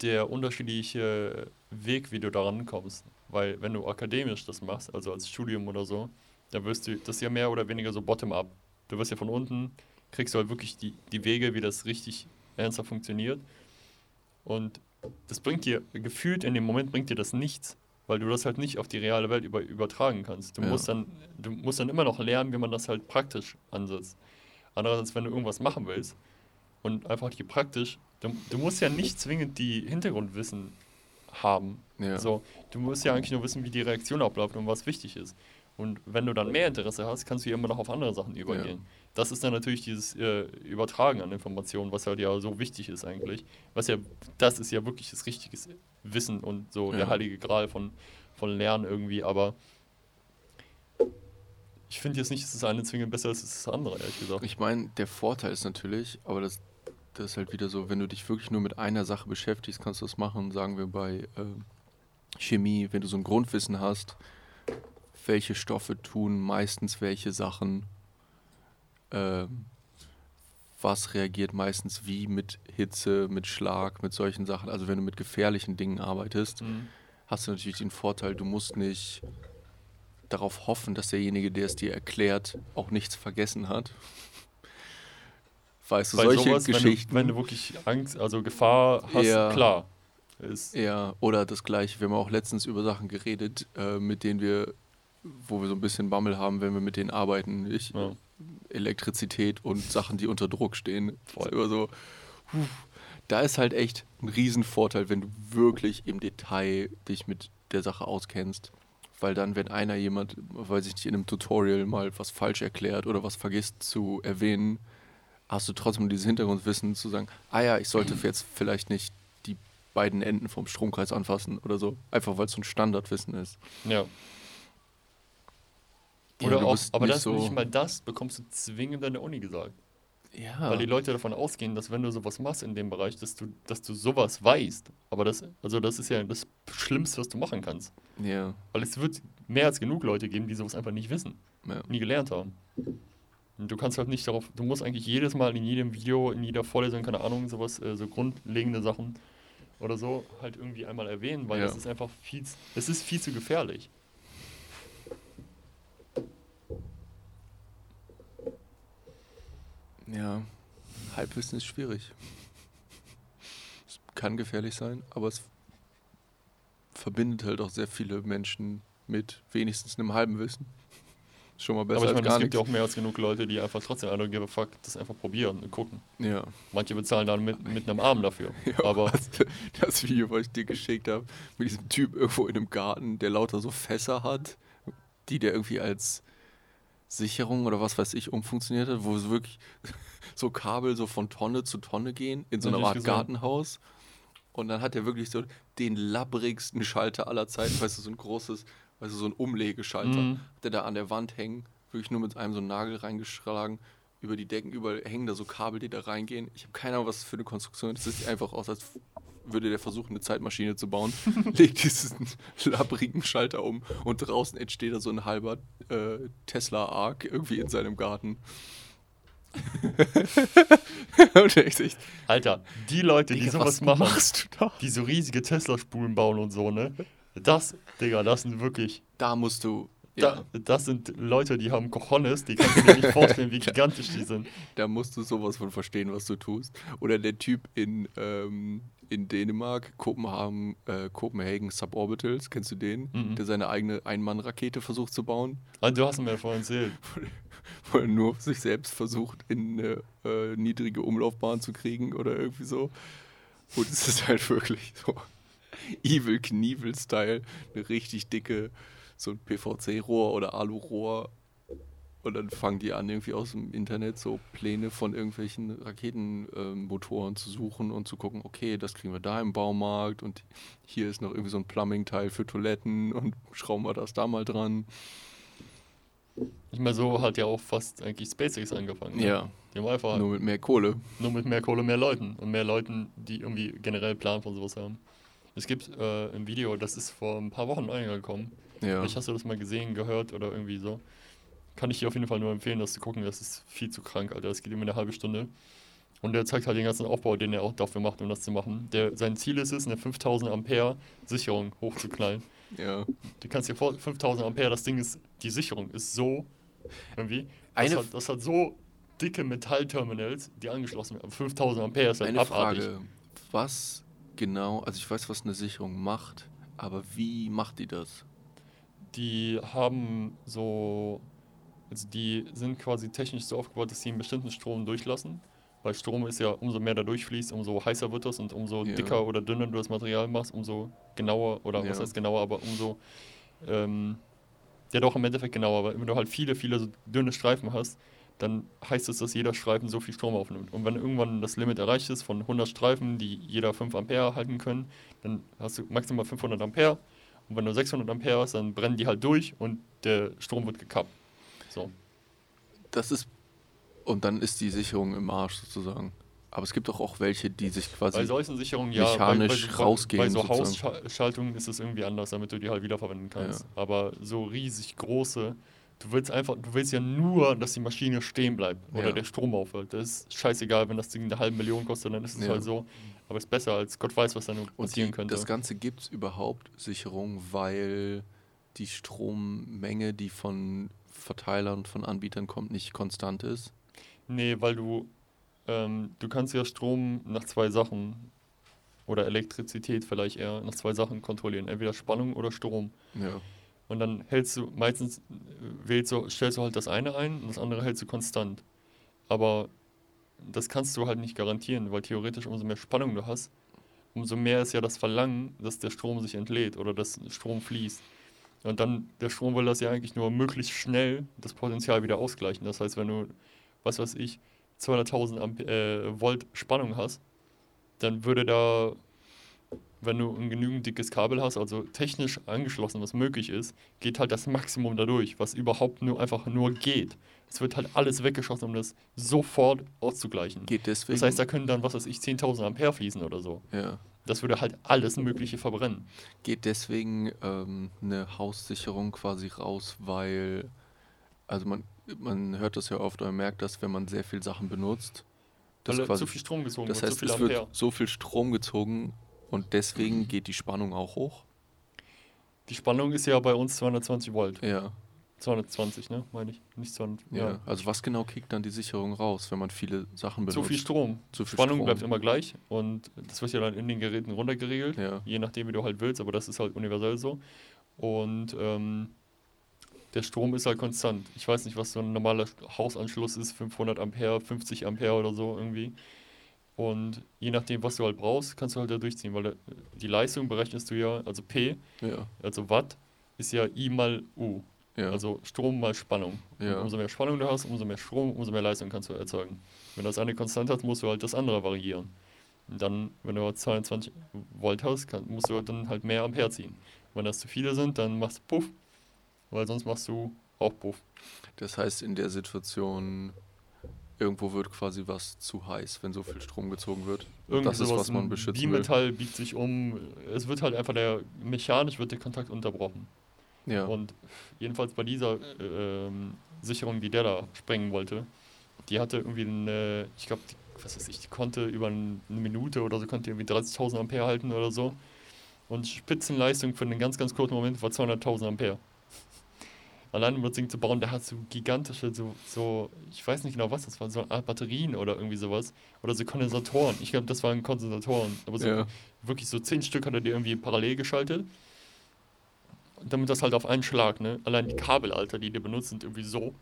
der unterschiedliche Weg, wie du daran kommst. Weil wenn du akademisch das machst, also als Studium oder so, dann wirst du, das ist ja mehr oder weniger so bottom-up. Du wirst ja von unten, kriegst du halt wirklich die, die Wege, wie das richtig ernsthaft funktioniert. Und das bringt dir, gefühlt in dem Moment bringt dir das nichts, weil du das halt nicht auf die reale Welt über, übertragen kannst. Du, Ja. musst dann, du musst dann immer noch lernen, wie man das halt praktisch ansetzt. Andererseits, wenn du irgendwas machen willst und einfach die praktisch, du, du musst ja nicht zwingend die Hintergrundwissen haben. Ja. So, du musst ja eigentlich nur wissen, wie die Reaktion abläuft und was wichtig ist. Und wenn du dann mehr Interesse hast, kannst du ja immer noch auf andere Sachen übergehen. Das ist dann natürlich dieses äh, Übertragen an Informationen, was halt ja so wichtig ist eigentlich. Was ja, das ist ja wirklich das richtige Wissen und so Ja. der heilige Gral von, von Lernen irgendwie, aber ich finde jetzt nicht, dass das eine zwingend besser ist als das andere, ehrlich gesagt. Ich meine, der Vorteil ist natürlich, aber das, das ist halt wieder so, wenn du dich wirklich nur mit einer Sache beschäftigst, kannst du das machen, sagen wir bei ähm, Chemie, wenn du so ein Grundwissen hast, welche Stoffe tun meistens welche Sachen, ähm, was reagiert meistens wie mit Hitze, mit Schlag, mit solchen Sachen. Also wenn du mit gefährlichen Dingen arbeitest, Mhm. hast du natürlich den Vorteil, du musst nicht darauf hoffen, dass derjenige, der es dir erklärt, auch nichts vergessen hat. Weißt du, Bei solche sowas, Geschichten. Wenn du, wenn du wirklich Angst, also Gefahr hast, Ja. klar. Ist, ja, oder das gleiche. Wir haben auch letztens über Sachen geredet, äh, mit denen wir, wo wir so ein bisschen Bammel haben, wenn wir mit denen arbeiten. Ich, ja. Elektrizität und Sachen, die unter Druck stehen. Voll. Immer so, puh. da ist halt echt ein Riesenvorteil, wenn du wirklich im Detail dich mit der Sache auskennst. Weil dann, wenn einer jemand, weiß ich nicht, in einem Tutorial mal was falsch erklärt oder was vergisst zu erwähnen, hast du trotzdem dieses Hintergrundwissen zu sagen, ah ja, ich sollte jetzt vielleicht nicht die beiden Enden vom Stromkreis anfassen oder so. Einfach weil es so ein Standardwissen ist. Ja. Oder auch, aber nicht das so- nicht mal das bekommst du zwingend an der Uni gesagt. Ja. Weil die Leute davon ausgehen, dass wenn du sowas machst in dem Bereich, dass du, dass du sowas weißt. Aber das, also das ist ja das Schlimmste, was du machen kannst. ja. Weil es wird mehr als genug Leute geben, die sowas einfach nicht wissen, ja. nie gelernt haben. Und du kannst halt nicht darauf, du musst eigentlich jedes Mal in jedem Video, in jeder Vorlesung, keine Ahnung, sowas, äh, so grundlegende Sachen oder so halt irgendwie einmal erwähnen, weil Ja. das ist einfach viel, es ist viel zu gefährlich. Ja, Halbwissen ist schwierig. Es kann gefährlich sein, aber es verbindet halt auch sehr viele Menschen mit wenigstens einem halben Wissen. Schon mal besser Aber ich meine, es gibt ja auch mehr als genug Leute, die einfach trotzdem, I don't give a fuck, das einfach probieren und gucken. Ja. Manche bezahlen dann mit, mit einem Arm dafür. [laughs] ja aber das, Video, was ich dir geschickt habe, mit diesem Typ irgendwo in einem Garten, der lauter so Fässer hat, die der irgendwie als Sicherung oder was weiß ich umfunktioniert hat, wo so wirklich [laughs] so Kabel so von Tonne zu Tonne gehen in so einer Art gesehen. Gartenhaus. Und dann hat er wirklich so den labbrigsten Schalter aller Zeiten, weißt du, so ein großes, weißt du, so ein Umlegeschalter. Mhm. Hat er da an der Wand hängen, wirklich nur mit einem so einen Nagel reingeschlagen. Über die Decken überall hängen da so Kabel, die da reingehen. Ich habe keine Ahnung, was das für eine Konstruktion ist. Es sieht einfach aus, als würde der versuchen, eine Zeitmaschine zu bauen. [laughs] Legt diesen labbrigen Schalter um und draußen entsteht da so ein halber äh, Tesla-Arc irgendwie in seinem Garten. [laughs] Alter, die Leute, die Digga, sowas was machen, machst du da? die so riesige Tesla-Spulen bauen und so, ne? Das, Digga, das sind wirklich, Da musst du, ja, da, das sind Leute, die haben Cojones, die kannst du dir nicht vorstellen, wie [laughs] gigantisch die sind. da musst du sowas von verstehen, was du tust. Oder der Typ in, ähm, in Dänemark, Kopenhagen, äh, Copenhagen Suborbitals, kennst du den? Mhm. Der seine eigene Ein-Mann-Rakete versucht zu bauen, Ah, du hast mir ja vorhin erzählt. [laughs] wo er nur sich selbst versucht, in eine äh, niedrige Umlaufbahn zu kriegen oder irgendwie so. Und es ist halt wirklich so [laughs] Evil Knievel-Style, eine richtig dicke, so ein PVC-Rohr oder Alu-Rohr. Und dann fangen die an, irgendwie aus dem Internet so Pläne von irgendwelchen Raketenmotoren zu suchen und zu gucken, okay, das kriegen wir da im Baumarkt und hier ist noch irgendwie so ein Plumbing-Teil für Toiletten und schrauben wir das da mal dran. Ich meine, so hat ja auch fast eigentlich SpaceX angefangen. Ne? Ja, Die haben einfach nur nur, mit mehr Kohle. mit mehr Kohle mehr Leuten und mehr Leuten, die irgendwie generell Plan von sowas haben. Es gibt äh, ein Video, das ist vor ein paar Wochen eingekommen. Ja. Vielleicht hast du das mal gesehen, gehört oder irgendwie so. Kann ich dir auf jeden Fall nur empfehlen, das zu gucken. Das ist viel zu krank, Alter. Das geht immer eine halbe Stunde. Und der zeigt halt den ganzen Aufbau, den er auch dafür macht, um das zu machen. Der, sein Ziel ist es, eine 5000 Ampere Sicherung hochzuknallen. ja. Du kannst dir vor 5000 Ampere, das Ding ist, die Sicherung ist so, irgendwie, das, Eine- hat, das hat so dicke Metallterminals, die angeschlossen werden. 5000 Ampere ist halt Eine abartig. Frage. Was genau, also ich weiß, was eine Sicherung macht, aber wie macht die das? Die haben so, also die sind quasi technisch so aufgebaut, dass sie einen bestimmten Strom durchlassen. Weil Strom ist ja, umso mehr da durchfließt, umso heißer wird das und umso Ja. dicker oder dünner du das Material machst, umso genauer, oder was Ja. heißt genauer, aber umso, ähm, ja doch im Endeffekt genauer, aber wenn du halt viele, viele so dünne Streifen hast, dann heißt es, dass jeder Streifen so viel Strom aufnimmt. Und wenn irgendwann das Limit erreicht ist von 100 Streifen, die jeder 5 Ampere halten können, dann hast du maximal 500 Ampere. Und wenn du 600 Ampere hast, dann brennen die halt durch und der Strom wird gekappt. So. Das ist, und dann ist die Sicherung im Arsch sozusagen. Aber es gibt doch auch welche, die sich quasi. Bei solchen Sicherungen ja. mechanisch bei, bei, so- rausgehen Bei so. Hausschaltungen ist es irgendwie anders, damit du die halt wiederverwenden kannst. Ja. Aber so riesig große, du willst einfach, du willst ja nur, dass die Maschine stehen bleibt oder Ja. der Strom aufhört. Das ist scheißegal, wenn das Ding eine halbe Million kostet, dann ist es Ja. halt so. Aber es ist besser, als Gott weiß, was dann und passieren die, könnte. das Ganze gibt es überhaupt Sicherung, weil die Strommenge, die von Verteilern und von Anbietern kommt, nicht konstant ist. Nee, weil du, ähm, du kannst ja Strom nach zwei Sachen oder Elektrizität vielleicht eher nach zwei Sachen kontrollieren. Entweder Spannung oder Strom. Ja. Und dann hältst du, meistens äh, wählst du, stellst du halt das eine ein und das andere hältst du konstant. Aber das kannst du halt nicht garantieren, weil theoretisch umso mehr Spannung du hast, umso mehr ist ja das Verlangen, dass der Strom sich entlädt oder dass Strom fließt. Und dann, der Strom will das ja eigentlich nur möglichst schnell das Potenzial wieder ausgleichen. Das heißt, wenn du, was weiß ich, 200.000 Amp äh, Volt Spannung hast, dann würde da, wenn du ein genügend dickes Kabel hast, also technisch angeschlossen, was möglich ist, geht halt das Maximum dadurch, was überhaupt nur einfach nur geht. Es wird halt alles weggeschossen, um das sofort auszugleichen. Geht deswegen. Das heißt, da können dann, was weiß ich, 10.000 Ampere fließen oder so. ja. Das würde halt alles Mögliche verbrennen. Geht deswegen ähm, eine Haussicherung quasi raus, weil, also man, man hört das ja oft oder merkt das, wenn man sehr viel Sachen benutzt. dass Weil quasi, zu viel Strom gezogen das wird, heißt, zu viel es wird so viel Strom gezogen und deswegen geht die Spannung auch hoch. Die Spannung ist ja bei uns 220 Volt. Ja, 220, ne, meine ich. Nicht 200. ja. Ja. Also was genau kickt dann die Sicherung raus, wenn man viele Sachen benutzt? Zu viel Strom. Zu viel Spannung Strom. bleibt immer gleich und das wird ja dann in den Geräten runtergeregelt, Ja. je nachdem, wie du halt willst, aber das ist halt universell so. Und ähm, der Strom ist halt konstant. Ich weiß nicht, was so ein normaler Hausanschluss ist, 500 Ampere, 50 Ampere oder so irgendwie. Und je nachdem, was du halt brauchst, kannst du halt da durchziehen, weil der- die Leistung berechnest du ja, also P, Ja, also Watt, ist ja I mal U. ja. Also Strom mal Spannung. Ja. umso mehr Spannung du hast, umso mehr Strom, umso mehr Leistung kannst du erzeugen. Wenn das eine konstant hat, musst du halt das andere variieren. Und dann, wenn du halt 22 Volt hast, kann, musst du dann halt mehr Ampere ziehen. Wenn das zu viele sind, dann machst du Puff, weil sonst machst du auch Puff. Das heißt, in der Situation, irgendwo wird quasi was zu heiß, wenn so viel Strom gezogen wird. Irgendwie das ist, was man beschützen will. Bimetall biegt sich um. Es wird halt einfach der, mechanisch wird der Kontakt unterbrochen. Ja, Und jedenfalls bei dieser äh, Sicherung, die der da sprengen wollte, die hatte irgendwie eine, ich glaube, was weiß ich, die konnte über ein- eine Minute oder so, konnte irgendwie 30.000 Ampere halten oder so. Und Spitzenleistung für einen ganz, ganz kurzen Moment war 200.000 Ampere. Allein um das Ding zu bauen, der hat so gigantische, so, so, ich weiß nicht genau was das war, so eine Art Batterien oder irgendwie sowas. Oder so Kondensatoren. Ich glaube, das waren Kondensatoren. Aber so ja, wirklich so zehn Stück hat er dir irgendwie parallel geschaltet. Und damit das halt auf einen Schlag, ne? Allein die Kabel, Alter, die die benutzt, sind irgendwie so.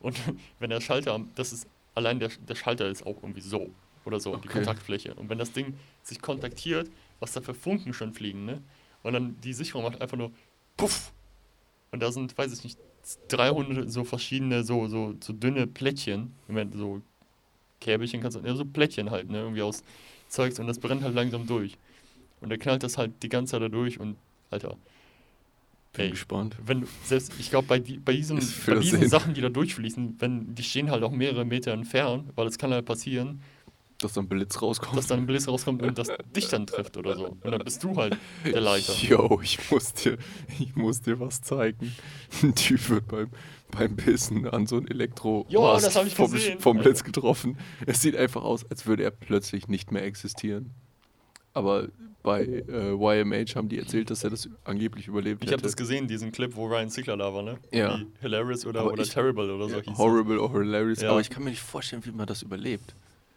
Und [laughs] wenn der Schalter, das ist, allein der, der Schalter ist auch irgendwie so. Oder so, die Okay. Kontaktfläche. Und wenn das Ding sich kontaktiert, was da für Funken schon fliegen, ne? Und dann die Sicherung macht einfach nur Puff. Und da sind, weiß ich nicht, 300 so verschiedene, so, so, so dünne Plättchen. Ich meine, so Käbelchen kannst du, ja, so Plättchen halt, ne? Irgendwie aus Zeugs und das brennt halt langsam durch. Und er knallt das halt die ganze Zeit da durch und, Alter, bin Ey. gespannt. wenn du, selbst, ich glaube, bei, die, bei, diesem, bei das diesen. Sachen, die da durchfließen, wenn, die stehen halt auch mehrere Meter entfernt, weil es kann halt passieren, Dass dann Blitz rauskommt. dass dann ein Blitz rauskommt und das dich dann trifft oder so. Und dann bist du halt der Leiter. Yo, ich muss dir, ich muss dir was zeigen. Ein Typ wird beim, beim Bissen an so ein Elektro Jo, das ich vom, gesehen, vom. Blitz getroffen. Es sieht einfach aus, als würde er plötzlich nicht mehr existieren. Aber bei äh, YMH haben die erzählt, dass er das angeblich überlebt Ich habe das gesehen, diesen Clip, wo Ryan Ziegler da war, ne? Ja. Wie Hilarious oder, Aber oder ich- Terrible oder so Ja, horrible or hilarious. Ja. Aber ich kann mir nicht vorstellen, wie man das überlebt.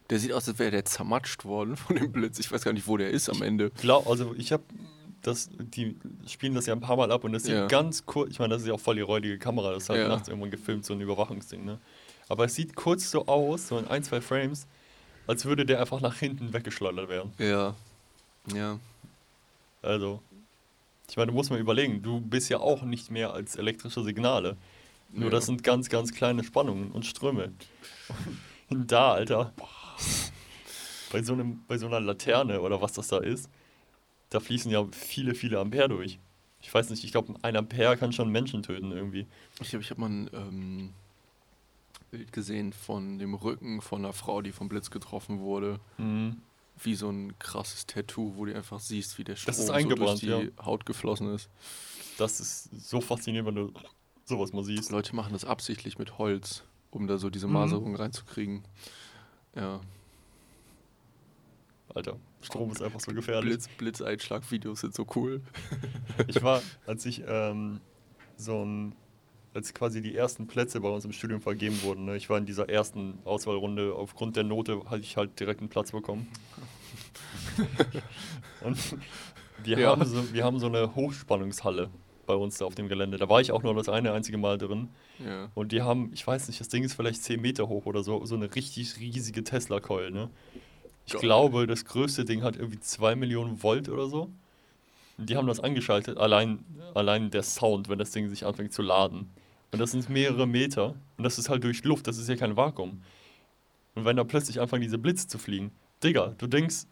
Der sieht aus, als wäre der zermatscht worden von dem Blitz. Ich weiß gar nicht, wo der ist am Ende. Glaub, also ich habe das, die spielen das ja ein paar Mal ab und das sieht Ja. ganz kurz, ich meine, das ist ja auch voll die räudige Kamera, das ist halt Ja. nachts irgendwann gefilmt, so ein Überwachungsding, ne? Aber es sieht kurz so aus, so in ein, zwei Frames, als würde der einfach nach hinten weggeschleudert werden. Ja. Ja. Also, ich meine, du musst mal überlegen, du bist ja auch nicht mehr als elektrische Signale. Nur Ja. das sind ganz, ganz kleine Spannungen und Ströme. [laughs] Und da, Alter, bei so, einem, bei so einer Laterne oder was das da ist, da fließen ja viele, viele Ampere durch. Ich weiß nicht, ich glaube, ein Ampere kann schon Menschen töten irgendwie. Ich habe ich hab mal ein ähm, Bild gesehen von dem Rücken von einer Frau, die vom Blitz getroffen wurde. Mhm. Wie so ein krasses Tattoo, wo du einfach siehst, wie der Strom so durch die Haut geflossen ist. Das ist so faszinierend, wenn du sowas mal siehst. Leute machen das absichtlich mit Holz, um da so diese Mhm. Maserung reinzukriegen. Ja. Alter, Strom ist einfach so gefährlich. Blitz, Blitzeinschlag-Videos sind so cool. [laughs] Ich war, als ich ähm, so ein, als quasi die ersten Plätze bei uns im Studium vergeben wurden, ne, ich war in dieser ersten Auswahlrunde, aufgrund der Note hatte ich halt direkt einen Platz bekommen. [laughs] Und wir, Ja. haben so, wir haben so eine Hochspannungshalle bei uns da auf dem Gelände. Da war ich auch nur das eine einzige Mal drin. Ja. Und die haben, ich weiß nicht, das Ding ist vielleicht 10 Meter hoch oder so, so eine richtig riesige Tesla-Coil, ne? Ich Geil. glaube, das größte Ding hat irgendwie 2 Millionen Volt oder so. die haben das angeschaltet, allein, allein der Sound, wenn das Ding sich anfängt zu laden. Und das sind mehrere Meter und das ist halt durch Luft, das ist ja kein Vakuum. Und wenn da plötzlich anfangen, diese Blitze zu fliegen, Digga, du denkst,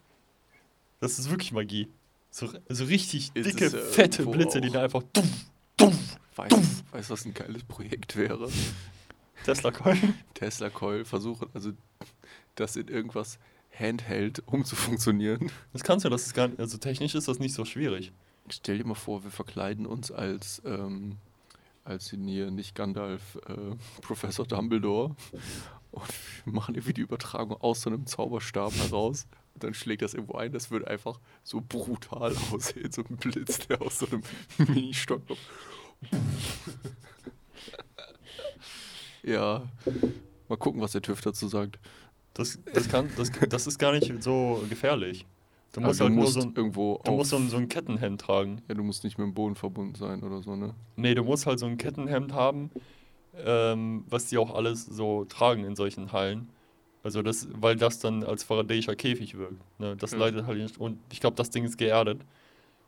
das ist wirklich Magie. So, so richtig Ist dicke, es fette irgendwo Blitze, die auch. da einfach dumm, dumm, Weißt du, was ein geiles Projekt wäre? Tesla Coil. Tesla Coil versuchen, also das in irgendwas Handheld umzufunktionieren. Das kannst du, das ist gar nicht, also technisch ist das nicht so schwierig. Stell dir mal vor, wir verkleiden uns als, ähm, als hier nicht Gandalf, äh, Professor Dumbledore und wir machen irgendwie die Übertragung aus so einem Zauberstab heraus. Und dann schlägt das irgendwo ein, das würde einfach so brutal [laughs] aussehen, so ein Blitz, der aus so einem [laughs] Mini-Stock kommt. [laughs] ja, mal gucken, was der TÜV dazu sagt. Das, das, kann, das, das ist gar nicht so gefährlich. Du musst Also halt du nur musst so ein, irgendwo du musst so ein, so ein Kettenhemd tragen. ja, du musst nicht mit dem Boden verbunden sein oder so, ne? Nee, du musst halt so ein Kettenhemd haben, ähm, was die auch alles so tragen in solchen Hallen. Also das, weil das dann als faradäischer Käfig wirkt. Ne? Das Ja. leitet halt nicht. Und ich glaube, das Ding ist geerdet.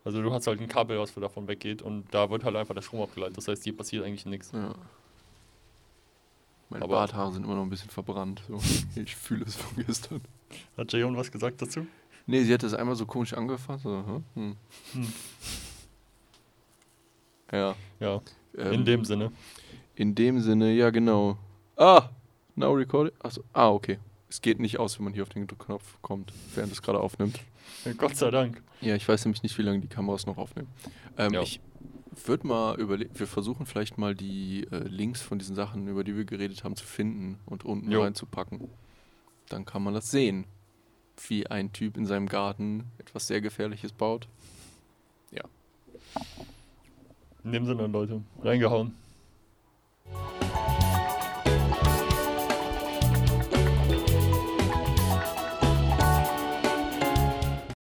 Also du hast halt ein Kabel, was davon weggeht und da wird halt einfach der Strom abgeleitet. Das heißt, hier passiert eigentlich nichts. Ja. Meine Aber- Barthaare sind immer noch ein bisschen verbrannt. So. [laughs] Ich fühle es von gestern. Hat Jayon was gesagt dazu? Nee, sie hat es einmal so komisch angefasst. So, hm. Hm. Ja. Ja, ähm, in dem Sinne. In dem Sinne, ja genau. Ah! Now recording. Achso, ah, okay. Es geht nicht aus, wenn man hier auf den Knopf kommt, während es gerade aufnimmt. Ja, Gott sei Dank. Ja, ich weiß nämlich nicht, wie lange die Kameras noch aufnehmen. Ähm, Ja. Ich würde mal überlegen, wir versuchen vielleicht mal die äh, Links von diesen Sachen, über die wir geredet haben, zu finden und unten Jo. reinzupacken. Dann kann man das sehen, wie ein Typ in seinem Garten etwas sehr Gefährliches baut. In dem Sinne, Leute. Reingehauen.